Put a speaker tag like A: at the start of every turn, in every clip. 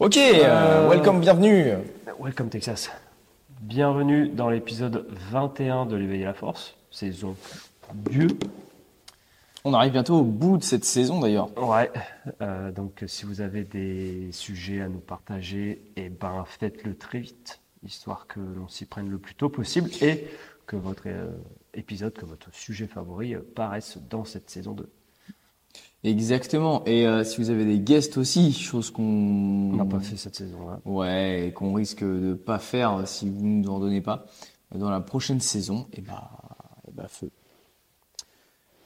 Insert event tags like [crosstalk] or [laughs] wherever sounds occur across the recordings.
A: Ok, euh, welcome, bienvenue.
B: Welcome Texas. Bienvenue dans l'épisode 21 de l'éveil à la force, saison 2.
A: On arrive bientôt au bout de cette saison d'ailleurs.
B: Ouais, euh, donc si vous avez des sujets à nous partager, eh ben faites-le très vite, histoire que l'on s'y prenne le plus tôt possible et que votre euh, épisode, que votre sujet favori euh, paraisse dans cette saison 2.
A: Exactement. Et euh, si vous avez des guests aussi, chose qu'on
B: On n'a pas fait cette saison-là.
A: Ouais, et qu'on risque de pas faire si vous ne nous en donnez pas dans la prochaine saison, et bah, et bah feu.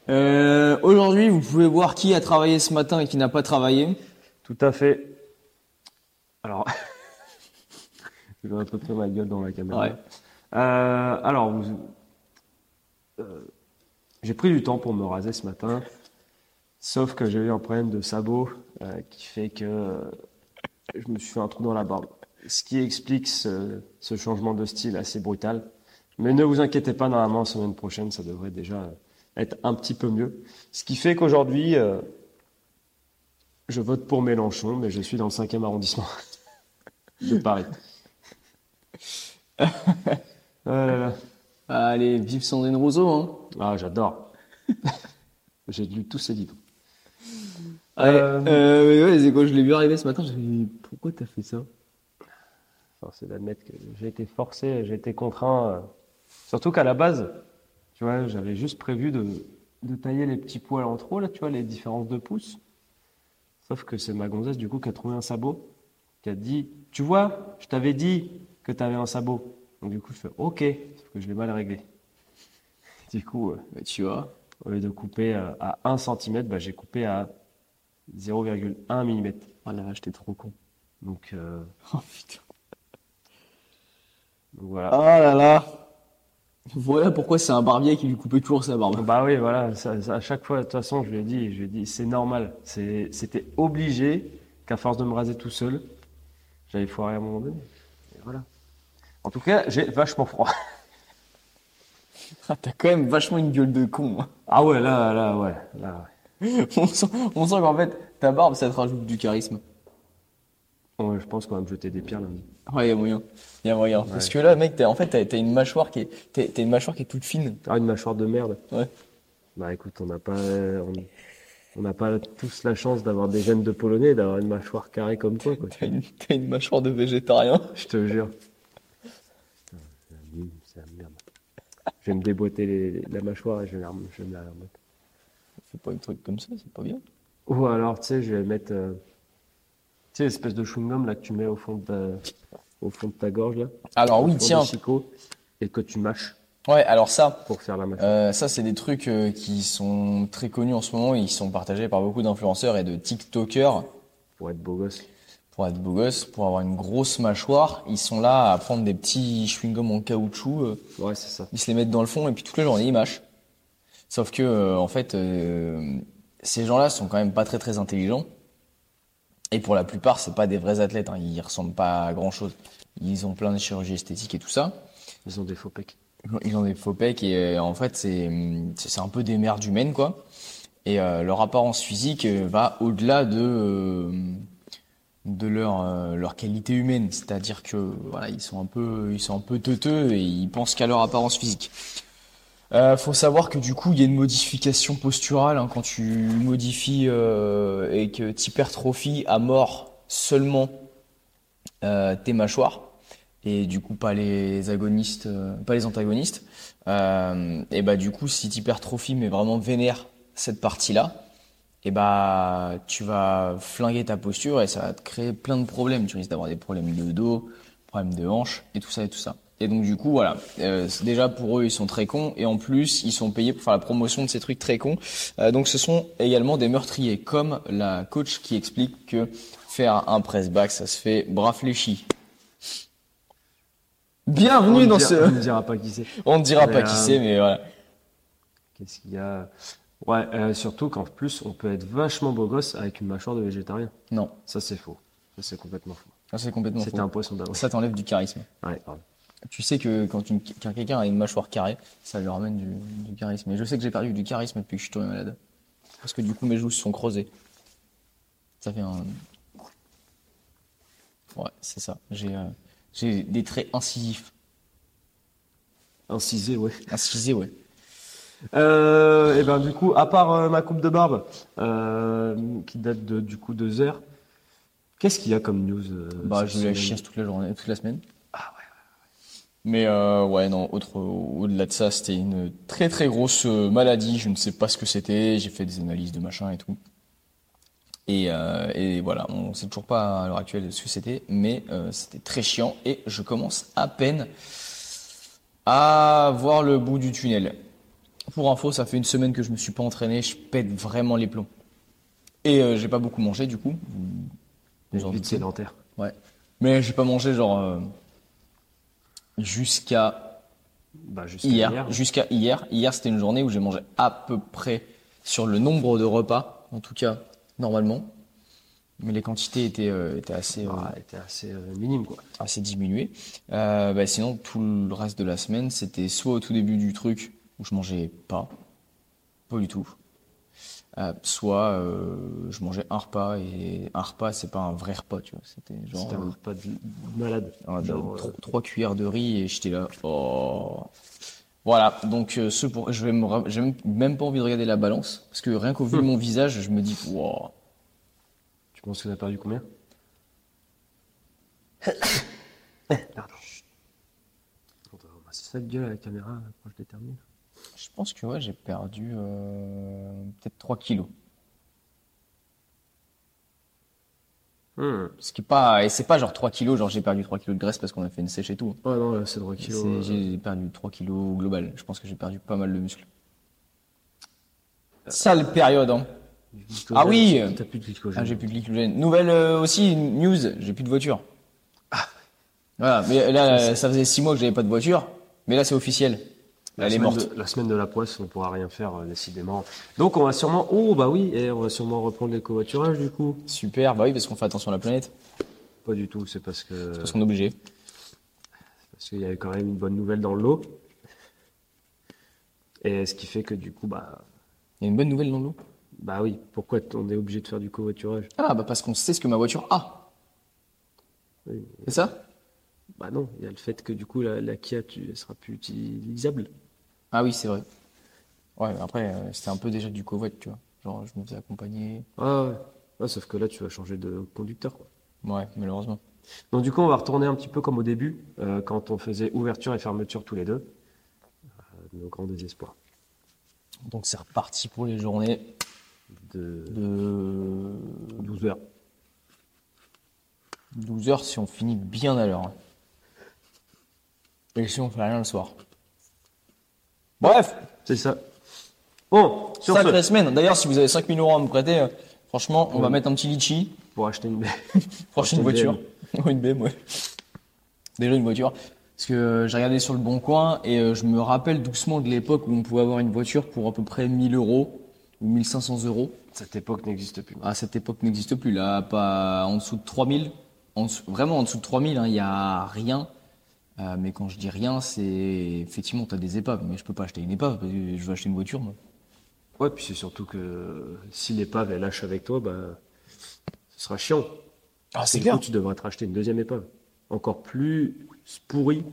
A: Euh, Aujourd'hui, vous pouvez voir qui a travaillé ce matin et qui n'a pas travaillé.
B: Tout à fait. Alors, [laughs] je vais un peu ma gueule dans la caméra.
A: Ouais.
B: Euh, alors, vous- euh, j'ai pris du temps pour me raser ce matin, sauf que j'ai eu un problème de sabot euh, qui fait que euh, je me suis fait un trou dans la barbe. Ce qui explique ce, ce changement de style assez brutal. Mais ne vous inquiétez pas, normalement, semaine prochaine, ça devrait déjà être un petit peu mieux. Ce qui fait qu'aujourd'hui, euh, je vote pour Mélenchon, mais je suis dans le 5e arrondissement [laughs] de Paris. Ah [laughs] là là.
A: Allez, vive Sandrine Rousseau, hein.
B: Ah, j'adore. [laughs] J'ai lu tous ses livres.
A: Ouais,
B: Euh,
A: euh, mais ouais, quand je l'ai vu arriver ce matin, j'ai dit pourquoi t'as fait ça?
B: Enfin, c'est d'admettre que j'ai été forcé, j'ai été contraint. euh, Surtout qu'à la base, tu vois, j'avais juste prévu de, de tailler les petits poils en trop, là, tu vois, les différences de pouces. Sauf que c'est ma gonzesse, du coup, qui a trouvé un sabot, qui a dit Tu vois, je t'avais dit que tu avais un sabot. Donc, du coup, je fais Ok, sauf que je l'ai mal réglé. [laughs] Du coup, euh,
A: Bah, tu vois.
B: au lieu de couper à 1 cm, bah, j'ai coupé à 0,1 mm.
A: Oh la vache, t'es trop con.
B: Donc, euh, [laughs]
A: Oh putain.
B: donc voilà.
A: Oh là là. Voilà pourquoi c'est un barbier qui lui coupait toujours sa barbe.
B: Bah oui, voilà, ça- ça- à chaque fois, de toute façon, je lui ai dit, je lui ai dit, c'est normal. C'était obligé qu'à force de me raser tout seul, j'allais foirer à un moment donné. Et voilà. En tout cas, j'ai vachement froid. [laughs]
A: Ah, T'as quand même vachement une gueule de con. hein.
B: Ah ouais, là, là, ouais, là, [laughs]
A: On sent, on sent qu'en fait, ta barbe, ça te rajoute du charisme.
B: ouais. Je pense qu'on va me jeter des pierres lundi.
A: Ouais, y a moyen. Y a moyen. Parce que là, mec, t'as, en fait, t'as, t'as une mâchoire qui est, t'as, t'as une mâchoire qui est toute fine.
B: Ah, une mâchoire de merde.
A: Ouais.
B: Bah écoute, on n'a pas, on on n'a pas tous la chance d'avoir des gènes de polonais, d'avoir une mâchoire carrée comme toi, quoi.
A: T'as une, t'as une mâchoire de végétarien. [laughs]
B: Je te jure. Putain, c'est la mine, c'est la merde. Je vais me déboîter les- la mâchoire et je vais, la je vais me la remettre.
A: Fais pas un truc comme ça, c'est pas bien.
B: Ou alors, tu sais, je vais mettre. euh, tu sais, l'espèce de chewing-gum là que tu mets au fond de ta, au fond de ta gorge là.
A: Alors
B: au
A: oui, tiens.
B: chicots, et que tu mâches
A: Ouais, alors ça,
B: pour faire la
A: euh, ça c'est des trucs euh, qui sont très connus en ce moment. Ils sont partagés par beaucoup d'influenceurs et de TikTokers.
B: Pour être beau gosse.
A: pour être beau gosse, pour avoir une grosse mâchoire. Ils sont là à prendre des petits chewing-gums en caoutchouc, euh,
B: Ouais, c'est ça.
A: ils se les mettent dans le fond et puis toute la journée ils mâchent. Sauf que euh, en fait, euh, ces gens-là sont quand même pas très très intelligents. Et pour la plupart, c'est pas des vrais athlètes. Hein. Ils ressemblent pas à grand chose. Ils ont plein de chirurgie esthétique et tout ça.
B: Ils ont des faux pecs.
A: Ils ont des faux pecs et euh, en fait c'est c'est un peu des merdes humaines quoi. Et euh, leur apparence physique euh, va au-delà de euh, de leur leur qualité humaine, c'est-à-dire que voilà ils sont un peu ils sont un peu teuteux et ils pensent qu'à leur apparence physique. Euh, faut savoir que du coup il y a une modification posturale hein, quand tu modifies euh, et que tu hypertrophies à mort seulement euh, tes mâchoires et du coup pas les agonistes, euh, pas les antagonistes. Euh, et bah du coup si tu hypertrophies mais vraiment vénère cette partie-là, et bah tu vas flinguer ta posture et ça va te créer plein de problèmes. Tu risques d'avoir des problèmes de dos, problèmes de hanches et tout ça et tout ça. Et donc du coup voilà, euh, déjà pour eux ils sont très cons et en plus ils sont payés pour faire la promotion de ces trucs très cons. Euh, donc ce sont également des meurtriers, comme la coach qui explique que faire un press back ça se fait bras fléchis. Bienvenue
B: on
A: dans
B: dira-
A: ce.
B: On ne dira pas qui c'est. [laughs]
A: On ne dira
B: Mais,
A: pas qui
B: euh,
A: c'est, mais voilà.
B: Qu'est-ce qu'il y a? Ouais, surtout qu'en plus, on peut être vachement beau gosse avec une mâchoire de végétarien.
A: Non,
B: Ça, c'est faux. Ça, c'est complètement faux.
A: ça c'est complètement
B: C'était
A: faux.
B: un poisson d'avril.
A: Ça t'enlève du charisme.
B: Ouais, pardon.
A: Tu sais que quand, quelqu'un a une mâchoire carrée, ça lui ramène du, du charisme. Et je sais que j'ai perdu du charisme depuis que je suis tombé malade. Parce que du coup mes joues se sont creusées. Ça fait un. Ouais, c'est ça. J'ai euh, des traits incisifs.
B: Incisé, ouais.
A: Incisés, ouais.
B: Euh, et ben du coup, à part euh, ma coupe de barbe, euh, qui date de du coup deux heures, qu'est-ce qu'il y a comme news
A: Bah, je voulais la chiasse toute la journée, toute la semaine. Mais euh, ouais, non, autre, au-delà de ça, c'était une très très grosse euh, maladie. Je ne sais pas ce que c'était. J'ai fait des analyses de machin et tout. Et, euh, et voilà, on sait toujours pas à l'heure actuelle ce que c'était, mais euh, c'était très chiant et je commence à peine à voir le bout du tunnel. Pour info, ça fait une semaine que je me suis pas entraîné, je pète vraiment les plombs. Et j'ai pas beaucoup mangé du coup. Vous en
B: Vite sédentaire.
A: Ouais. Mais j'ai pas mangé genre jusqu'à
B: Bah jusqu'à
A: hier.
B: hier.
A: Jusqu'à hier. Hier, c'était une journée où j'ai mangé à peu près sur le nombre de repas, en tout cas normalement. Mais les quantités étaient, euh, étaient assez, euh,
B: Bah, assez euh, minime quoi.
A: assez diminuées. Bah, sinon, tout le reste de la semaine, c'était soit au tout début du truc où je mangeais pas, pas du tout. Euh, soit euh, je mangeais un repas et un repas c'est pas un vrai repas tu vois c'était genre
B: un
A: euh,
B: repas de de malade.
A: De-
B: Genre, euh,
A: trois cuillères de riz et j'étais là. Oh. Voilà, donc euh, ce pour, je vais me, j'ai même- pas envie de regarder la balance parce que rien qu'au vu de mon visage, je me dis wow.
B: tu penses qu'on a perdu combien [coughs] Pardon. C'est ça le gueule à la caméra quand je détermine.
A: Je pense que ouais, j'ai perdu euh, peut-être 3 kilos.
B: Hmm.
A: Ce qui est pas et c'est pas genre 3 kilos, genre j'ai perdu 3 kilos de graisse parce qu'on a fait une sèche et tout.
B: Ouais non là c'est 3
A: C'est-
B: kilos. euh,
A: J'ai perdu 3 kilos global. Je pense que j'ai perdu pas mal de muscles. Sale période hein.
B: du glycogène.
A: Ah oui
B: T'as plus de glycogène.
A: Ah, j'ai plus de glycogène. Nouvelle euh, aussi, news, j'ai plus de voiture.
B: Ah.
A: Voilà, mais là, ça faisait six mois que j'avais pas de voiture, mais là c'est officiel.
B: La
A: Elle est
B: semaine
A: morte.
B: de- la semaine de la poisse, on pourra rien faire euh, décidément. Donc on va sûrement, oh bah oui, et on va sûrement reprendre les covoiturages du coup.
A: Super, bah oui, parce qu'on fait attention à la planète,
B: Pas du tout, c'est parce que
A: parce qu'on est obligé.
B: parce qu'il y avait quand même une bonne nouvelle dans le lot. Et ce qui fait que du coup bah
A: Il y a une bonne nouvelle dans l'eau?
B: bah oui, pourquoi on est obligé de faire du covoiturage?
A: Ah, bah parce qu'on sait ce que ma voiture a.
B: Oui.
A: C'est ça?
B: Bah non, il y a le fait que du coup la, la Kia tu, elle sera plus utilisable.
A: Ah oui, c'est vrai. Ouais, après, euh, c'était un peu déjà du covoit, tu vois. Genre, je me faisais accompagner.
B: Ah ouais. Ouais, sauf que là tu vas changer de conducteur. Quoi.
A: Ouais, malheureusement.
B: Donc du coup on va retourner un petit peu comme au début, euh, quand on faisait ouverture et fermeture tous les deux. Euh, nos grands désespoirs.
A: Donc c'est reparti pour les journées
B: De
A: de
B: 12 heures.
A: 12 heures si on finit bien à l'heure. Et si on fait rien le soir. Bref,
B: C'est ça. Bon, sur
A: sacrée
B: ce,
A: semaine. D'ailleurs, si vous avez 5000 euros à me prêter, euh, franchement, on va mettre un petit litchi,
B: pour acheter une [laughs] Pour acheter une
A: voiture. Ouais, [laughs] une BM, ouais. Déjà une voiture. Parce que euh, j'ai regardé sur le bon coin et euh, je me rappelle doucement de l'époque où on pouvait avoir une voiture pour à peu près 1000 euros ou 1500 euros.
B: Cette époque n'existe plus.
A: À cette époque n'existe plus. Là, pas en dessous de 3000. En dessous- vraiment en dessous de 3000, hein, il y a rien. Euh, mais quand je dis rien, c'est effectivement, tu as des épaves. Mais je peux pas acheter une épave parce que je veux acheter une voiture. Moi.
B: Ouais, puis c'est surtout que si l'épave elle lâche avec toi, bah, ce sera chiant.
A: Ah,
B: Et du coup, tu devrais te racheter une deuxième épave. Encore plus pourrie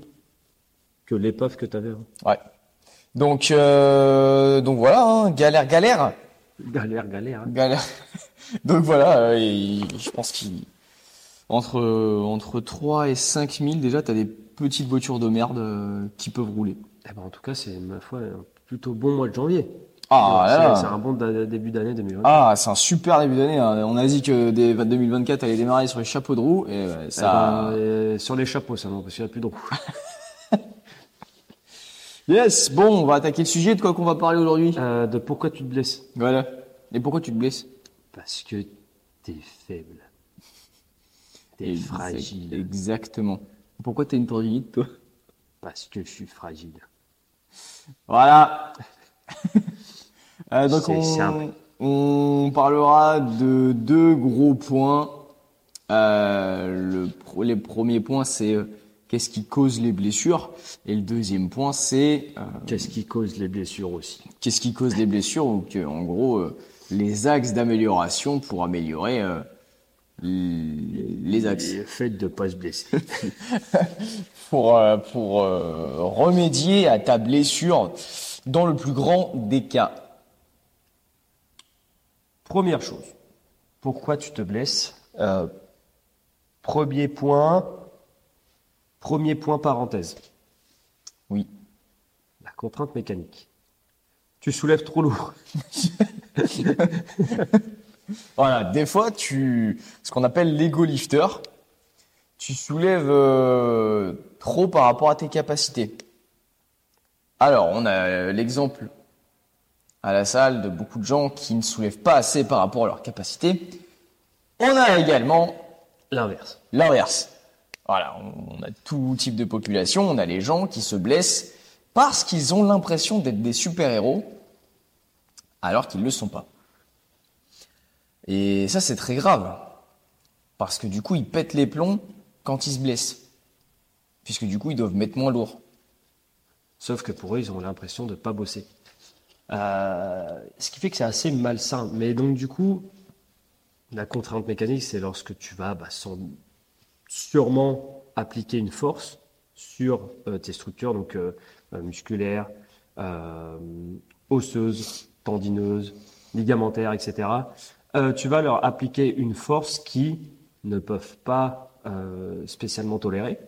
B: que l'épave que tu avais.
A: Ouais. Donc, euh, donc voilà, hein, galère, galère.
B: Galère, galère. hein.
A: Galère. [laughs] Donc voilà, euh, et je pense qu'il entre entre 3 et 5 000 déjà, t'as des petites voitures de merde euh, qui peuvent rouler.
B: Eh ben, en tout cas, c'est ma foi un plutôt bon mois de janvier.
A: Ah
B: C'est- un bon début d'année 2020.
A: Ah, c'est un super début d'année. hein. On a dit que des 2024 allait démarrer sur les chapeaux de roue et ouais,
B: Eh
A: ça.
B: ben, euh, sur les chapeaux seulement, parce qu'il n'y a plus de roues. [laughs]
A: Yes. Bon, on va attaquer le sujet. De quoi qu'on va parler aujourd'hui?
B: Euh, de pourquoi tu te blesses
A: Voilà. Et pourquoi tu te blesses?
B: Parce que t'es faible. T'es fragile.
A: Exactement. Pourquoi t'as une tendinite, toi?
B: Parce que je suis fragile.
A: Voilà. [laughs] Euh, donc on,
B: simple.
A: on parlera de deux gros points. Euh, le, les premiers points, c'est euh, qu'est-ce qui cause les blessures, et le deuxième point, c'est
B: Qu'est-ce qui cause les blessures aussi?
A: qu'est-ce qui cause les blessures, ou que, en gros, les axes d'amélioration pour améliorer les axes.
B: Faites de pas se blesser. [laughs]
A: pour, euh, pour euh, remédier à ta blessure dans le plus grand des cas.
B: Première chose, pourquoi tu te blesses? Euh, Premier point, premier point parenthèse,
A: Oui.
B: la contrainte mécanique. Tu soulèves trop lourd. [laughs]
A: Voilà, des fois, tu, ce qu'on appelle l'ego lifter, tu soulèves euh, trop par rapport à tes capacités. Alors, on a l'exemple à la salle de beaucoup de gens qui ne soulèvent pas assez par rapport à leurs capacités. On a également
B: L'inverse.
A: l'inverse. Voilà, on a tout type de population. On a les gens qui se blessent parce qu'ils ont l'impression d'être des super-héros, alors qu'ils ne le sont pas. Et ça, c'est très grave. Parce que du coup, ils pètent les plombs quand ils se blessent. Puisque du coup, ils doivent mettre moins lourd.
B: Sauf que pour eux, ils ont l'impression de ne pas bosser. Euh, ce qui fait que c'est assez malsain. Mais donc, du coup, la contrainte mécanique, c'est lorsque tu vas bah, sans- sûrement appliquer une force sur euh, tes structures, donc euh, musculaires, osseuses, tendineuses, ligamentaires, etc. Euh, tu vas leur appliquer une force qui ne peuvent pas euh, spécialement tolérer.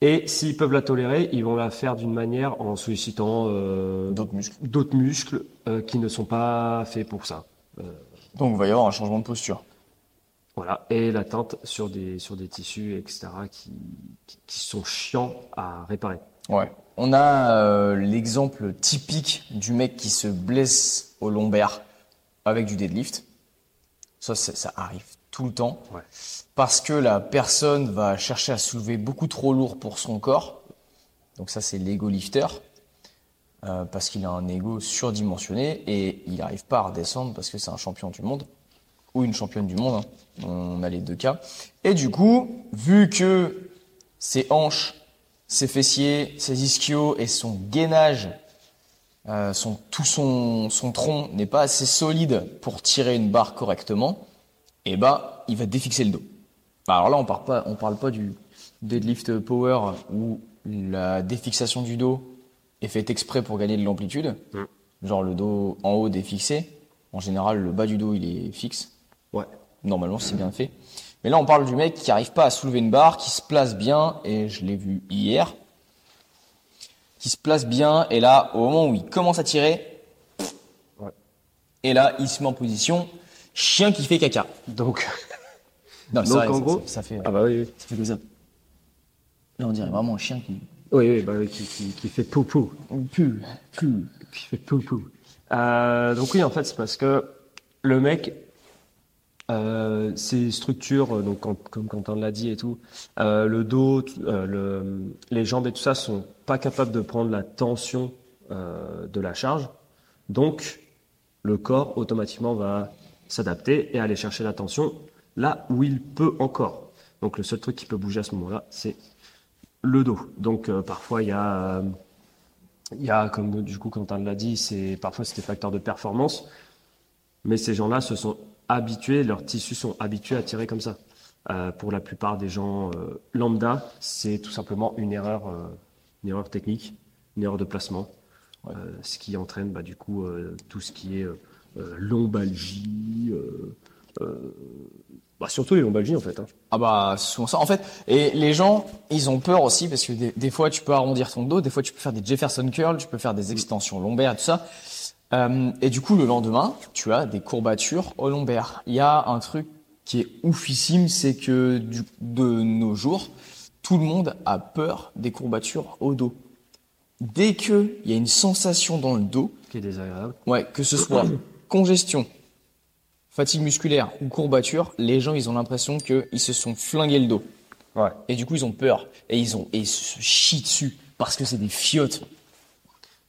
B: Et s'ils peuvent la tolérer, ils vont la faire d'une manière en sollicitant euh,
A: D'autres muscles.
B: d'autres muscles qui ne sont pas faits pour ça.
A: Donc, il va y avoir un changement de posture.
B: Voilà, et l'atteinte sur des, sur des tissus, etc., qui, qui, qui sont chiants à réparer.
A: Ouais. On a euh, l'exemple typique du mec qui se blesse au lombaire avec du deadlift. Ça, ça arrive tout le temps.
B: Ouais.
A: Parce que la personne va chercher à soulever beaucoup trop lourd pour son corps. Donc ça, c'est l'ego lifter. Euh, parce qu'il a un ego surdimensionné et il n'arrive pas à redescendre parce que c'est un champion du monde ou une championne du monde. hein. On a les deux cas. Et du coup, vu que ses hanches, ses fessiers, ses ischios et son gainage, euh, son, tout son, son tronc n'est pas assez solide pour tirer une barre correctement, et bah, il va défixer le dos. Alors là, on parle pas, on parle pas du deadlift power où la défixation du dos est faite exprès pour gagner de l'amplitude.
B: Mm.
A: Genre le dos en haut défixé. En général, le bas du dos, il est fixe.
B: Ouais.
A: Normalement, c'est bien fait. Mais là, on parle du mec qui arrive pas à soulever une barre, qui se place bien, et je l'ai vu hier, qui se place bien, et là, au moment où il commence à tirer,
B: Ouais.
A: et là, il se met en position chien qui fait caca.
B: Donc,
A: Non,
B: Donc, en
A: ça,
B: gros-
A: ça, ça fait,
B: ah bah oui, oui.
A: ça fait comme ça. Là, on dirait vraiment un chien qui
B: Oui, oui, bah qui, qui, qui fait poupou.
A: pue, pue.
B: Qui fait poupou. Euh, donc oui, en fait, c'est parce que le mec, euh, ses structures, euh, donc comme Quentin l'a dit et tout, euh, le dos, les jambes et tout ça sont pas capables de prendre la tension de la charge. Donc, le corps automatiquement va s'adapter et aller chercher la tension là où il peut encore. Donc, le seul truc qui peut bouger à ce moment-là, c'est le dos. Donc, parfois, il y a il y a, comme du coup Quentin l'a dit, c'est parfois c'est des facteurs de performance, mais ces gens-là se sont habitués, leurs tissus sont habitués à tirer comme ça. Euh, pour la plupart des gens euh, lambda, c'est tout simplement une erreur, euh, une erreur technique, une erreur de placement, ce qui entraîne bah, du coup tout ce qui est lombalgie, bah, surtout les lombalgies en fait. hein.
A: Ah bah, souvent ça. En fait, et les gens, ils ont peur aussi parce que des, des fois, tu peux arrondir ton dos, des fois, tu peux faire des Jefferson curls, tu peux faire des extensions lombaires tout ça. Euh, et du coup, le lendemain, tu as des courbatures au lombaire. Il y a un truc qui est oufissime, c'est que du, de nos jours, tout le monde a peur des courbatures au dos. Dès que il y a une sensation dans le dos,
B: qui est désagréable.
A: Ouais, que ce soit [coughs] congestion, fatigue musculaire ou courbature, les gens ils ont l'impression qu'ils se sont flingués le dos.
B: Ouais.
A: Et du coup ils ont peur. Et ils ont et ils se chient dessus parce que c'est des fiottes.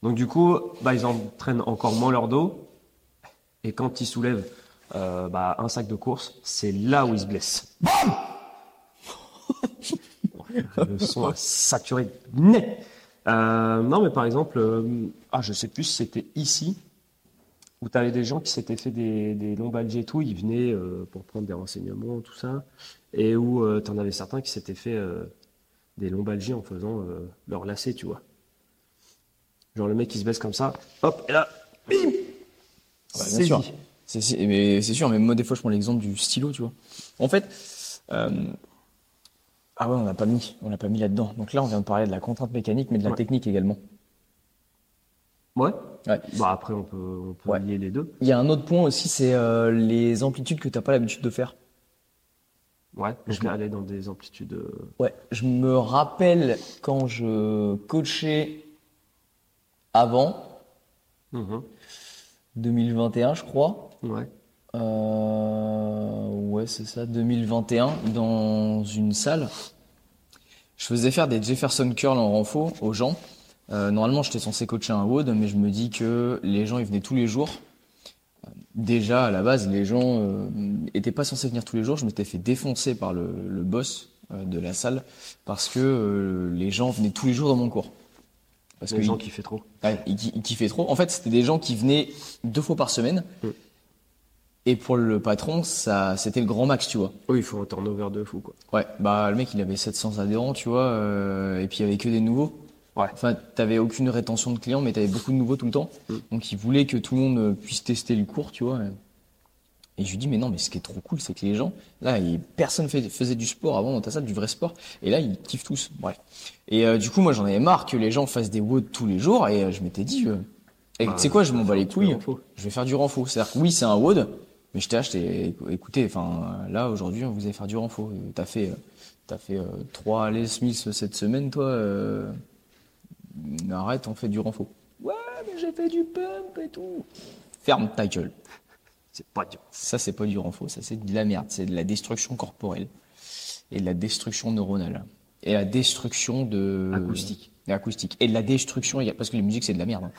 B: Donc du coup, bah, ils entraînent encore moins leur dos. Et quand ils soulèvent euh, bah, un sac de course, c'est là où ils se blessent. [laughs] Le son a saturé net. Euh, non, mais par exemple, euh, ah, je sais plus si c'était ici où tu avais des gens qui s'étaient fait des, des lombalgies et tout, ils venaient euh, pour prendre des renseignements, tout ça, et où tu en avais certains qui s'étaient fait euh, des lombalgies en faisant euh, leur lacet, tu vois. Genre le mec qui se baisse comme ça, hop, et là, bim
A: Ouais,
B: C'est
A: bien sûr. C'est, mais c'est sûr, mais moi, des fois, je prends l'exemple du stylo, tu vois. En fait, euh, ah ouais, on n'a pas mis, on l'a pas mis là-dedans. Donc là, on vient de parler de la contrainte mécanique, mais de la
B: Ouais.
A: technique également.
B: Ouais.
A: Ouais.
B: Bah après, on peut, on peut
A: Ouais.
B: lier les deux.
A: Il y a un autre point aussi, c'est euh, les amplitudes que t'as pas l'habitude de faire.
B: Ouais. Je vais aller dans des amplitudes. euh,
A: Ouais, je me rappelle quand je coachais avant,
B: mhm.
A: 2021, je crois.
B: Ouais.
A: Euh, ouais, c'est ça, 2021, dans une salle. Je faisais faire des Jefferson Curl en renfo aux gens. Euh, normalement, j'étais censé coacher un WOD, mais je me dis que les gens, ils venaient tous les jours. Euh, Déjà, à la base, les gens euh, étaient pas censés venir tous les jours. Je m'étais fait défoncer par le, le boss euh, de la salle parce que euh, les gens venaient tous les jours dans mon cours. Parce que
B: gens qui fait trop.
A: Ouais, il, ki- il kiffait trop. En fait, c'était des gens qui venaient deux fois par semaine.
B: Mm.
A: Et pour le patron, ça, c'était le grand max, tu vois.
B: Oui, il faut un turnover de fou, quoi.
A: Ouais, bah le mec, il avait 700 adhérents, tu vois, euh, et puis il y avait que des nouveaux.
B: Ouais.
A: Enfin, t'avais aucune rétention de clients, mais t'avais beaucoup de nouveaux tout le temps.
B: Mm.
A: Donc il voulait que tout le monde puisse tester le cours, tu vois. Et je lui dis, mais non, mais ce qui est trop cool, c'est que les gens, là, personne fait- faisait du sport avant dans ta salle, du vrai sport, et là, ils kiffent tous. Bref. Et euh, du coup, moi, j'en avais marre que les gens fassent des WOD tous les jours, et euh, je m'étais dit, euh, et
B: Bah,
A: tu sais quoi, je m'en bats les couilles, je vais faire du renfo. C'est-à-dire que oui, c'est un WOD, mais je t'ai acheté, écoutez, enfin, là, aujourd'hui, vous allez faire du renfo. Euh, T'as fait, t'as fait trois Les Smith cette semaine, toi, arrête, on fait du renfo. Ouais, mais j'ai fait du pump et tout. Ferme ta gueule.
B: C'est pas dur.
A: Ça, c'est pas du renfo, ça, c'est de la merde. C'est de la destruction corporelle et de la destruction neuronale et la destruction de
B: Acoustique.
A: et acoustique et de la destruction parce que les musiques c'est de la merde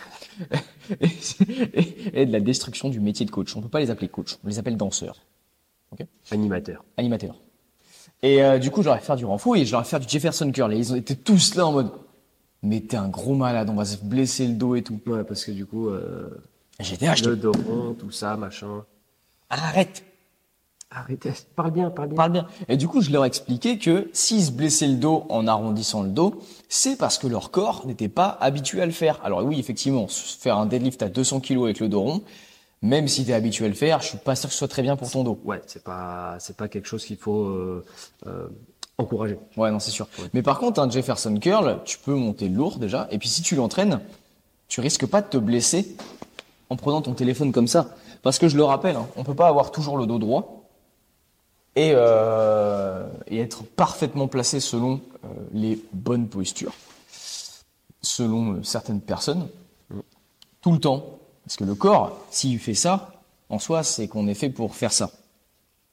A: hein. [laughs] et, et de la destruction du métier de coach. On peut pas les appeler coach, on les appelle danseurs,
B: Animateur.
A: animateurs. Et euh, du coup, j'aurais faire du renfo et j'aurais faire du Jefferson curl et ils été tous là en mode mais t'es un gros malade, on va se blesser le dos et tout.
B: Ouais, parce que du coup, euh,
A: J'étais acheté.
B: le dos rond, tout ça, machin.
A: Arrête.
B: Arrêtez. Parle bien, parle bien.
A: parle bien. Et du coup, je leur expliquais que s'ils se blessaient le dos en arrondissant le dos, c'est parce que leur corps n'était pas habitué à le faire. Alors oui, effectivement, faire un deadlift à 200 kg avec le dos rond, même si tu es habitué à le faire, je suis pas sûr que ce soit très bien pour ton dos.
B: Ouais, c'est pas, c'est pas quelque chose qu'il faut euh, euh, encourager.
A: Ouais, non, c'est sûr. Mais par contre, un Jefferson curl, tu peux monter lourd déjà, et puis si tu l'entraînes, tu risques pas de te blesser en prenant ton téléphone comme ça. Parce que je le rappelle, hein, on peut pas avoir toujours le dos droit et, euh, être parfaitement placé selon euh, les bonnes postures, selon euh, certaines personnes, tout le temps. Parce que le corps, s'il fait ça, en soi, c'est qu'on est fait pour faire ça.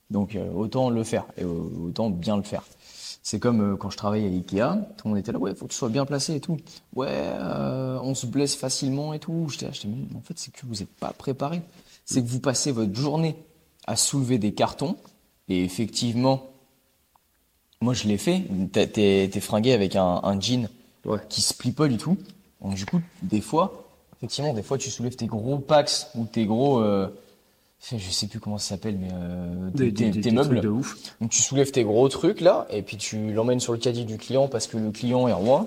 A: Donc autant le faire et autant bien le faire. C'est comme euh, quand je travaillais à Ikea, tout le monde était là, ouais, faut que tu sois bien placé et tout. Ouais, euh, on se blesse facilement et tout. J'étais là, j'étais, mais en fait, c'est que vous n'êtes pas préparé. C'est que vous passez votre journée à soulever des cartons. Et effectivement, moi je l'ai fait. T'es- T'es t'es fringué avec un, un jean
B: Ouais.
A: qui se plie pas du tout. Donc du coup, des fois, effectivement, des fois tu soulèves tes gros packs ou tes gros, euh, je sais plus comment ça s'appelle, mais euh, tes,
B: Des, des-
A: tes-
B: des-
A: tes
B: des
A: meubles.
B: trucs de ouf.
A: Donc tu soulèves tes gros trucs là, et puis tu l'emmènes sur le caddie du client parce que le client est roi.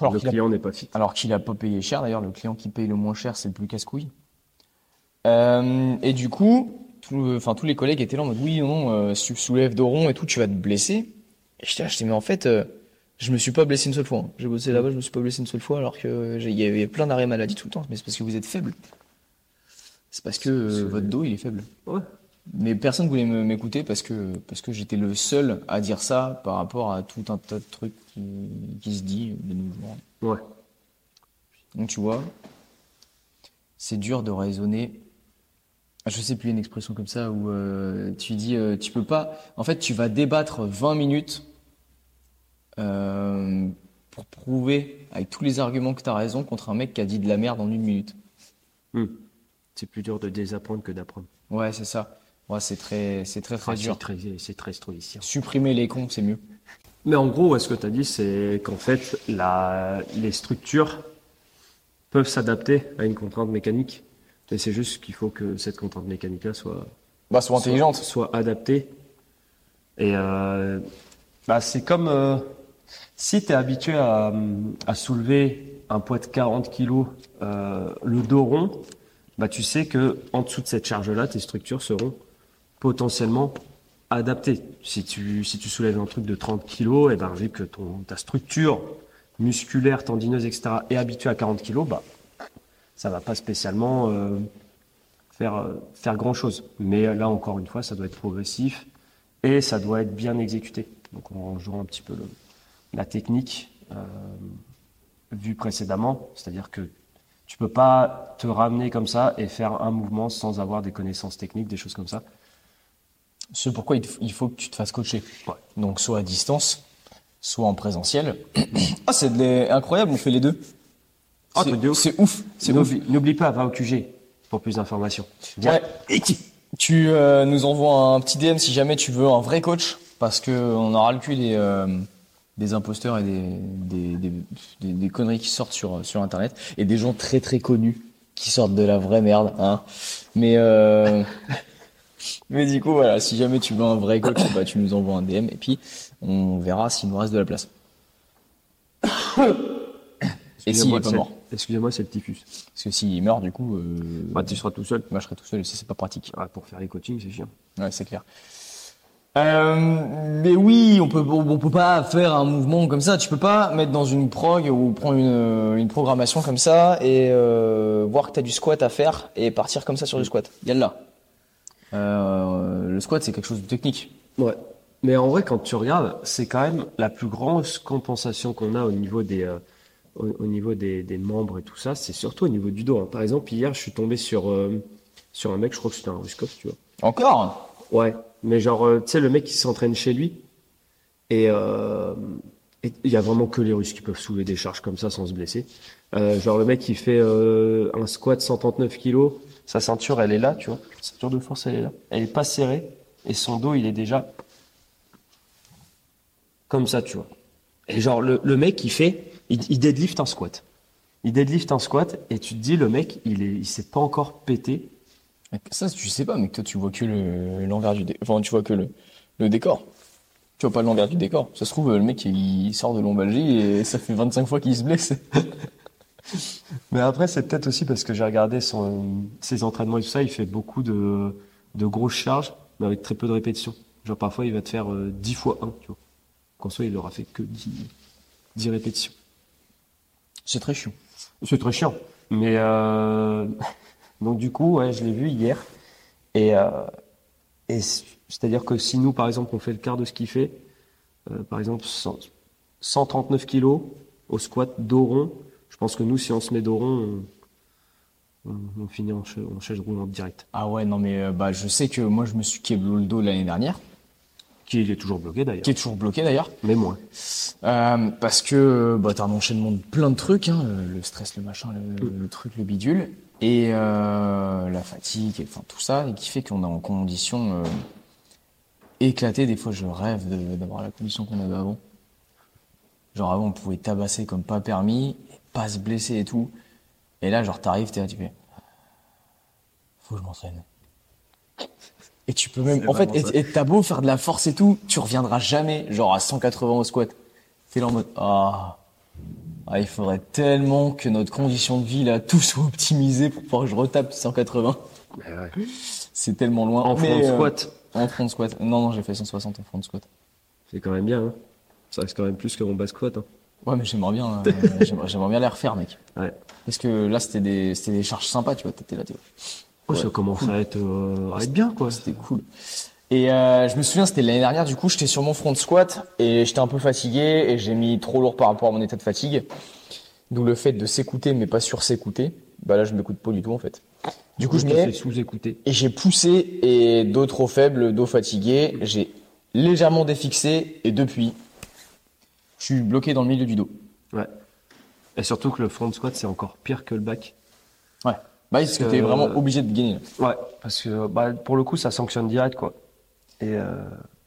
A: Alors
B: le client n'est pas fit.
A: alors qu'il a pas payé cher, d'ailleurs, le client qui paye le moins cher, c'est le plus casse-couille. Euh, et du coup, tout- enfin, tous les collègues étaient là en mode oui, non, euh, si tu soulèves dos rond et tout, tu vas te blesser. Et j'étais j'étais, mais en fait, euh, je me suis pas blessé une seule fois. hein. J'ai bossé là-bas, je me suis pas blessé une seule fois, alors que il y avait plein d'arrêts maladie tout le temps. Mais c'est parce que vous êtes faible. C'est parce que euh, votre dos, il est faible.
B: Ouais.
A: Mais personne voulait me- m'écouter parce que parce que j'étais le seul à dire ça par rapport à tout un tas de trucs qui, qui se dit de nos jours.
B: Ouais.
A: Donc tu vois, c'est dur de raisonner. Je sais plus une expression comme ça où euh, tu dis euh, tu peux pas. En fait, tu vas débattre 20 minutes euh, pour prouver avec tous les arguments que tu as raison contre un mec qui a dit de la merde en une minute.
B: Hmm. C'est plus dur de désapprendre que d'apprendre.
A: Ouais, c'est ça. Ouais, c'est très c'est très très
B: Ah, c'est
A: dur.
B: très, c'est très stoïcien.
A: Supprimer les cons, c'est mieux.
B: Mais en gros, ouais, ce que tu as dit, c'est qu'en fait, la, les structures peuvent s'adapter à une contrainte mécanique. Et c'est juste qu'il faut que cette contrainte mécanique-là soit,
A: Bah, sois intelligente.
B: soit, soit adaptée. Et euh, bah, c'est comme euh, si tu es habitué à, à soulever un poids de 40 kg, euh, le dos rond, bah, tu sais que en dessous de cette charge-là, tes structures seront potentiellement adaptées. Si tu, si tu soulèves un truc de 30 kg, et ben, vu que ton, ta structure musculaire, tendineuse, etc. est habituée à 40 kg, bah, ça va pas spécialement euh, faire, euh, faire grand chose. Mais là, encore une fois, ça doit être progressif et ça doit être bien exécuté. Donc, on rejoint un petit peu la technique euh, vue précédemment, c'est-à-dire que tu peux pas te ramener comme ça et faire un mouvement sans avoir des connaissances techniques, des choses comme ça.
A: C'est pourquoi il, faut que tu te fasses coacher.
B: Ouais.
A: Donc, soit à distance, soit en présentiel. [clears throat] ah, c'est les- incroyable, on fait les deux.
B: Ah,
A: C'est-
B: ouf. N'oublie pas, va au QG pour plus d'informations.
A: Ouais. Tu euh, nous envoies un petit DM si jamais tu veux un vrai coach, parce que on aura le cul des, euh, des imposteurs et des, des, des, conneries qui sortent sur, sur Internet, et des gens très très connus qui sortent de la vraie merde. Hein. Mais, euh, [laughs] mais du coup, voilà, si jamais tu veux un vrai coach, bah, tu nous envoies un DM, et puis on verra s'il nous reste de la place. [coughs] et s'il est pas mort.
B: Excusez-moi, c'est le typhus.
A: Parce que s'il meurt, du coup, euh,
B: Bah, tu seras tout seul.
A: moi je serai tout seul, et ça c'est pas pratique.
B: Ah, pour faire les coachings, c'est chiant.
A: Ouais, c'est clair. Euh, mais oui, on peut on peut pas faire un mouvement comme ça. Tu peux pas mettre dans une prog ou prendre une, une programmation comme ça et euh, voir que tu as du squat à faire et partir comme ça sur du squat. Yallah. Euh, le squat c'est quelque chose de technique.
B: Ouais. Mais en vrai, quand tu regardes, c'est quand même la plus grosse compensation qu'on a au niveau des, euh, au, au niveau des, des membres et tout ça. C'est surtout au niveau du dos. hein. Par exemple, hier, je suis tombé sur, euh, sur un mec, je crois que c'était un Ruskov, tu vois.
A: Encore?
B: Ouais. Mais genre, euh, tu sais, le mec qui s'entraîne chez lui. Et euh, il y a vraiment que les Russes qui peuvent soulever des charges comme ça sans se blesser. Euh, genre, le mec qui fait euh, un squat 139 kilos, sa ceinture, elle est là, tu vois. Sa ceinture de force, elle est là. Elle est pas serrée. Et son dos, il est déjà comme ça, tu vois. Et genre, le, le mec, il fait, il, il deadlift un squat. Il deadlift un squat et tu te dis, le mec, il est, il s'est pas encore pété.
A: Ça tu sais pas, mais toi tu vois que le l'envers du décor. Enfin tu vois que le, le décor. Tu vois pas l'envers du décor. Ça se trouve le mec il sort de lombalgie et ça fait 25 fois qu'il se blesse. [laughs]
B: Mais après, c'est peut-être aussi parce que j'ai regardé son, ses entraînements et tout ça, il fait beaucoup de, de grosses charges, mais avec très peu de répétitions. Genre, parfois, il va te faire euh, 10 fois 1, tu vois. Qu'en soit, il aura fait que 10, 10 répétitions.
A: C'est très chiant.
B: C'est très chiant. Mais, euh, donc, du coup, ouais, je l'ai vu hier. Et, euh, et c'est-à-dire que si nous, par exemple, on fait le quart de ce qu'il fait, euh, par exemple, 100 139 kilos au squat dos rond, je pense que nous, si on se met dos rond, on, on- on finit en, cha- en chaise roulante direct.
A: Ah ouais, non mais euh, bah je sais que moi je me suis kéblo le dos l'année dernière,
B: Qui est toujours bloqué d'ailleurs.
A: qui est toujours bloqué d'ailleurs,
B: Mais moins.
A: euh, parce que bah t'as un enchaînement de plein de trucs, hein, le, stress, le machin, le, le truc, le bidule, et euh, la fatigue, et, enfin tout ça, et qui fait qu'on est en condition euh, éclatée. Des fois je rêve d'avoir la condition qu'on avait avant. Genre avant on pouvait tabasser comme pas permis, et pas se blesser et tout. Et là genre t'arrives, t'es là, tu fais, faut que je m'entraîne. Et tu peux même, en fait, et t'as beau faire de la force et tout, tu reviendras jamais, genre à 180 au squat. T'es là en mode, ah, ah, il faudrait tellement que notre condition de vie là, tout soit optimisé pour pouvoir que je retape 180. C'est tellement loin.
B: En front
A: euh,
B: squat,
A: en front squat. Non, non, j'ai fait 160 en front squat.
B: c'est quand même bien. Hein. Ça reste quand même plus que mon bas squat. Hein.
A: Ouais, mais j'aimerais bien, euh, [laughs] j'aimerais j'aimerais bien les refaire, mec.
B: Ouais.
A: Parce que là, c'était des, c'était des charges sympas, tu vois, t'étais là, tu vois.
B: Oh,
A: Ouais.
B: ça commence à être, euh, à être bien, quoi.
A: C'était cool. Et euh, je me souviens, c'était l'année dernière, du coup, j'étais sur mon front squat et j'étais un peu fatigué et j'ai mis trop lourd par rapport à mon état de fatigue. D'où le fait de s'écouter mais pas sur s'écouter. Bah là, je m'écoute pas du tout en fait. Du coup, je
B: me sous-écouter.
A: et j'ai poussé et dos trop faible, dos fatigué, j'ai légèrement défixé et depuis, je suis bloqué dans le milieu du dos.
B: Ouais. Et surtout que le front squat, c'est encore pire que le back.
A: Ouais. Bah, parce que
B: Euh,
A: t'es vraiment obligé de gainer. là.
B: Ouais. Parce que, bah, pour le coup, ça sanctionne direct, quoi. Et, euh,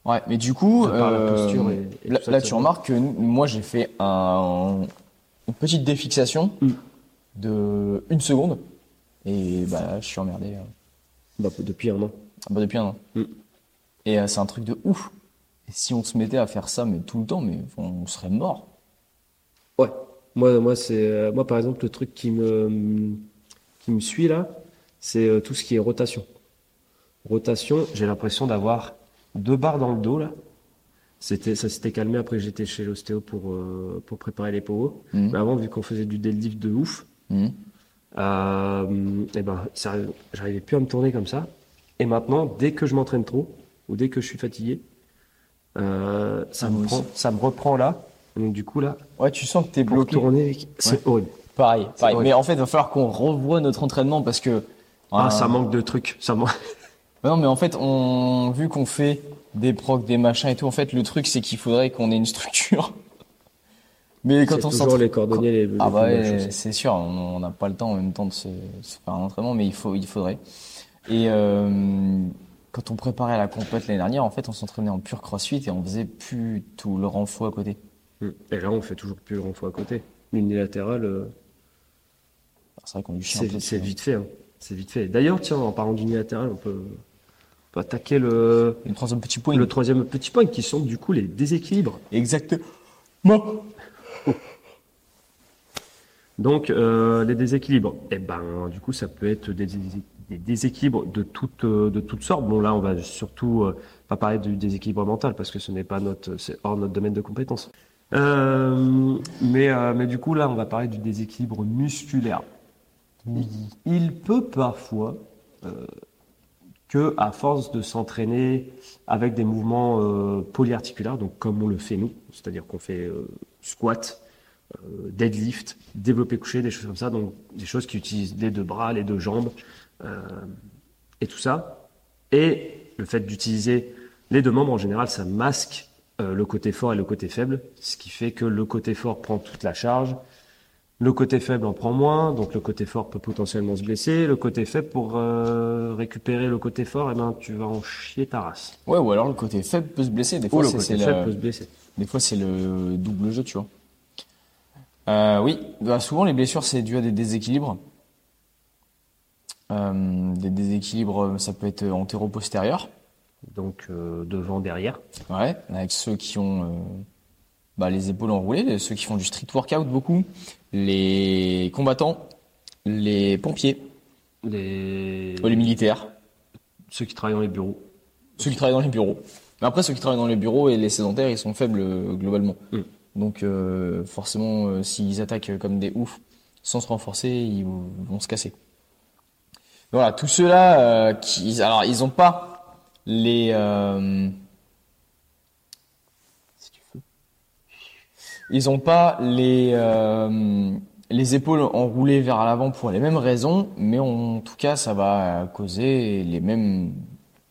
A: Ouais, mais du coup,
B: la
A: euh,
B: posture et- et
A: là, tu remarques que moi j'ai fait un, une petite défixation
B: Mm.
A: de une seconde. Et bah, je suis emmerdé. euh,
B: Bah, depuis un an.
A: bah, depuis un an.
B: Mm.
A: Et euh, c'est un truc de ouf. Et si on se mettait à faire ça, mais tout le temps, mais on serait mort.
B: Ouais. Moi, moi, c'est, moi, par exemple, le truc qui me, qui me suit là, c'est tout ce qui est rotation. Rotation, j'ai l'impression d'avoir deux barres dans le dos là. C'était, ça s'était calmé après j'étais chez l'ostéo pour, euh, pour préparer les power.
A: Mhm.
B: Mais avant, vu qu'on faisait du deadlift de ouf,
A: Mhm.
B: euh, et ben, ça, j'arrivais plus à me tourner comme ça. Et maintenant, dès que je m'entraîne trop, ou dès que je suis fatigué, euh, ça,
A: Ah,
B: me prend, ça me reprend là. Donc du coup là,
A: Ouais, tu sens que t'es bloqué.
B: tourner, c'est horrible.
A: Pareil, pareil.
B: horrible.
A: Mais en fait, il va falloir qu'on revoie notre entraînement parce que.
B: Ah,
A: euh,
B: ça manque de trucs. Ça manque. [laughs]
A: Bah Non, mais en fait, on, vu qu'on fait des procs, des machins et tout, en fait, le truc, c'est qu'il faudrait qu'on ait une structure. [laughs] Mais quand on
B: toujours les cordonniers les, les
A: Ah bah ouais, c'est sûr, on n'a pas le temps en même temps de se, se faire un entraînement, mais il faut, il faudrait. Et euh, quand on préparait la compète l'année dernière, en fait, on s'entraînait en pur crossfit et on faisait plus tout le renfort à côté.
B: Mm. Et là, on fait toujours plus grand fois à côté. L'unilatéral, euh,
A: C'est vrai qu'on lui chie
B: c'est
A: hein.
B: vite fait. hein. C'est vite fait. D'ailleurs, tiens, en parlant d'unilatéral, on peut, peut attaquer le,
A: troisième petit point.
B: le troisième petit point qui sont du coup les déséquilibres.
A: Exactement.
B: Donc, euh, les déséquilibres, eh ben, du coup, ça peut être des, des déséquilibres de toutes, euh, de toutes sortes. Bon, là, on va surtout euh, pas parler du déséquilibre mental parce que ce n'est pas notre, c'est hors notre domaine de compétence. Euh, mais, mais du coup, là, on va parler du déséquilibre musculaire. Il peut parfois que, à force de s'entraîner avec des mouvements euh, polyarticulaires, donc comme on le fait nous, c'est-à-dire qu'on fait euh, squat, euh, deadlift, développé couché, des choses comme ça, donc des choses qui utilisent les deux bras, les deux jambes et tout ça. Et le fait d'utiliser les deux membres en général, ça masque le côté fort et le côté faible, ce qui fait que le côté fort prend toute la charge, le côté faible en prend moins, donc le côté fort peut potentiellement se blesser. Le côté faible, pour euh, récupérer le côté fort, eh ben, tu vas en chier ta race.
A: Ouais, ou alors le côté faible peut se blesser. Des
B: Ou
A: fois,
B: le
A: c'est
B: côté faible
A: la-
B: peut se blesser.
A: Des fois, c'est le double jeu, tu vois. Euh, oui, bah, souvent les blessures, c'est dû à des déséquilibres. Euh, des déséquilibres, ça peut être antéro-postérieur,
B: Donc devant, derrière.
A: ouais, avec ceux qui ont bah, les épaules enroulées, ceux qui font du street workout beaucoup, les combattants, les pompiers,
B: Les...
A: les militaires,
B: Ceux qui travaillent dans les bureaux.
A: ceux qui travaillent dans les bureaux. Mais après, ceux qui travaillent dans les bureaux et les sédentaires, ils sont faibles euh, globalement.
B: Mm.
A: Donc euh, forcément, euh, s'ils attaquent comme des oufs, sans se renforcer, ils vont se casser. Voilà, tous ceux-là euh, qui, alors ils ont pas les, euh, si tu veux, ils ont pas les euh, les épaules enroulées vers l'avant pour les mêmes raisons, mais en tout cas, ça va causer les mêmes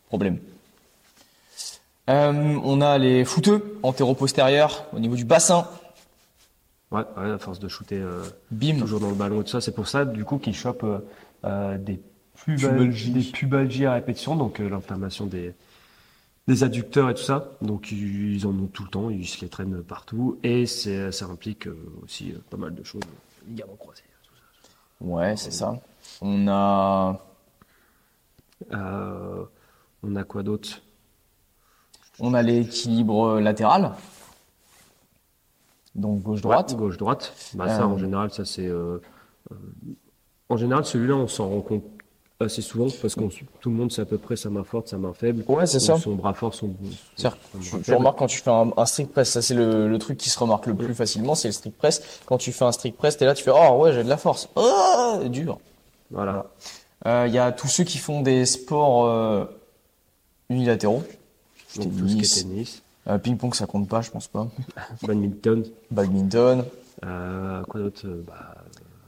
A: problèmes. Euh, on a les fouteux antéro-postérieurs au niveau du bassin.
B: Ouais, ouais, à force de shooter euh,
A: Bim.
B: toujours dans le ballon et tout ça. C'est pour ça, du coup, qu'ils chopent euh, des, pubal-
A: Pubalgies.
B: des pubalgies à répétition, donc euh, l'inflammation des, des adducteurs et tout ça. Donc, ils, en ont tout le temps, ils se les traînent partout. Et c'est, ça implique euh, aussi euh, pas mal de choses. Ligaments croisés, tout ça.
A: Ouais, c'est ça. On a
B: Euh, on a quoi d'autre?
A: On a l'équilibre latéral. Donc gauche-droite.
B: Ouais, Gauche-droite. Bah, ça,
A: Euh,
B: en général, ça c'est. euh, euh, en général, celui-là, on s'en rend compte assez souvent parce que tout le monde sait à peu près sa main forte, sa main faible.
A: Ouais, c'est ça.
B: Son bras fort, son. Son
A: Tu, tu remarques quand tu fais un, un strict press, ça c'est le, le truc qui se remarque le plus facilement, c'est le strict press. Quand tu fais un strict press, t'es là, tu fais oh ouais j'ai de la force, oh dur.
B: Voilà.
A: Euh, Il y a tous ceux qui font des sports euh, unilatéraux.
B: Donc, tout ce qui
A: Tennis.
B: est tennis,
A: Euh, Ping-pong ça compte pas, je pense pas. [laughs]
B: badminton,
A: Badminton,
B: euh, quoi d'autre euh, bah,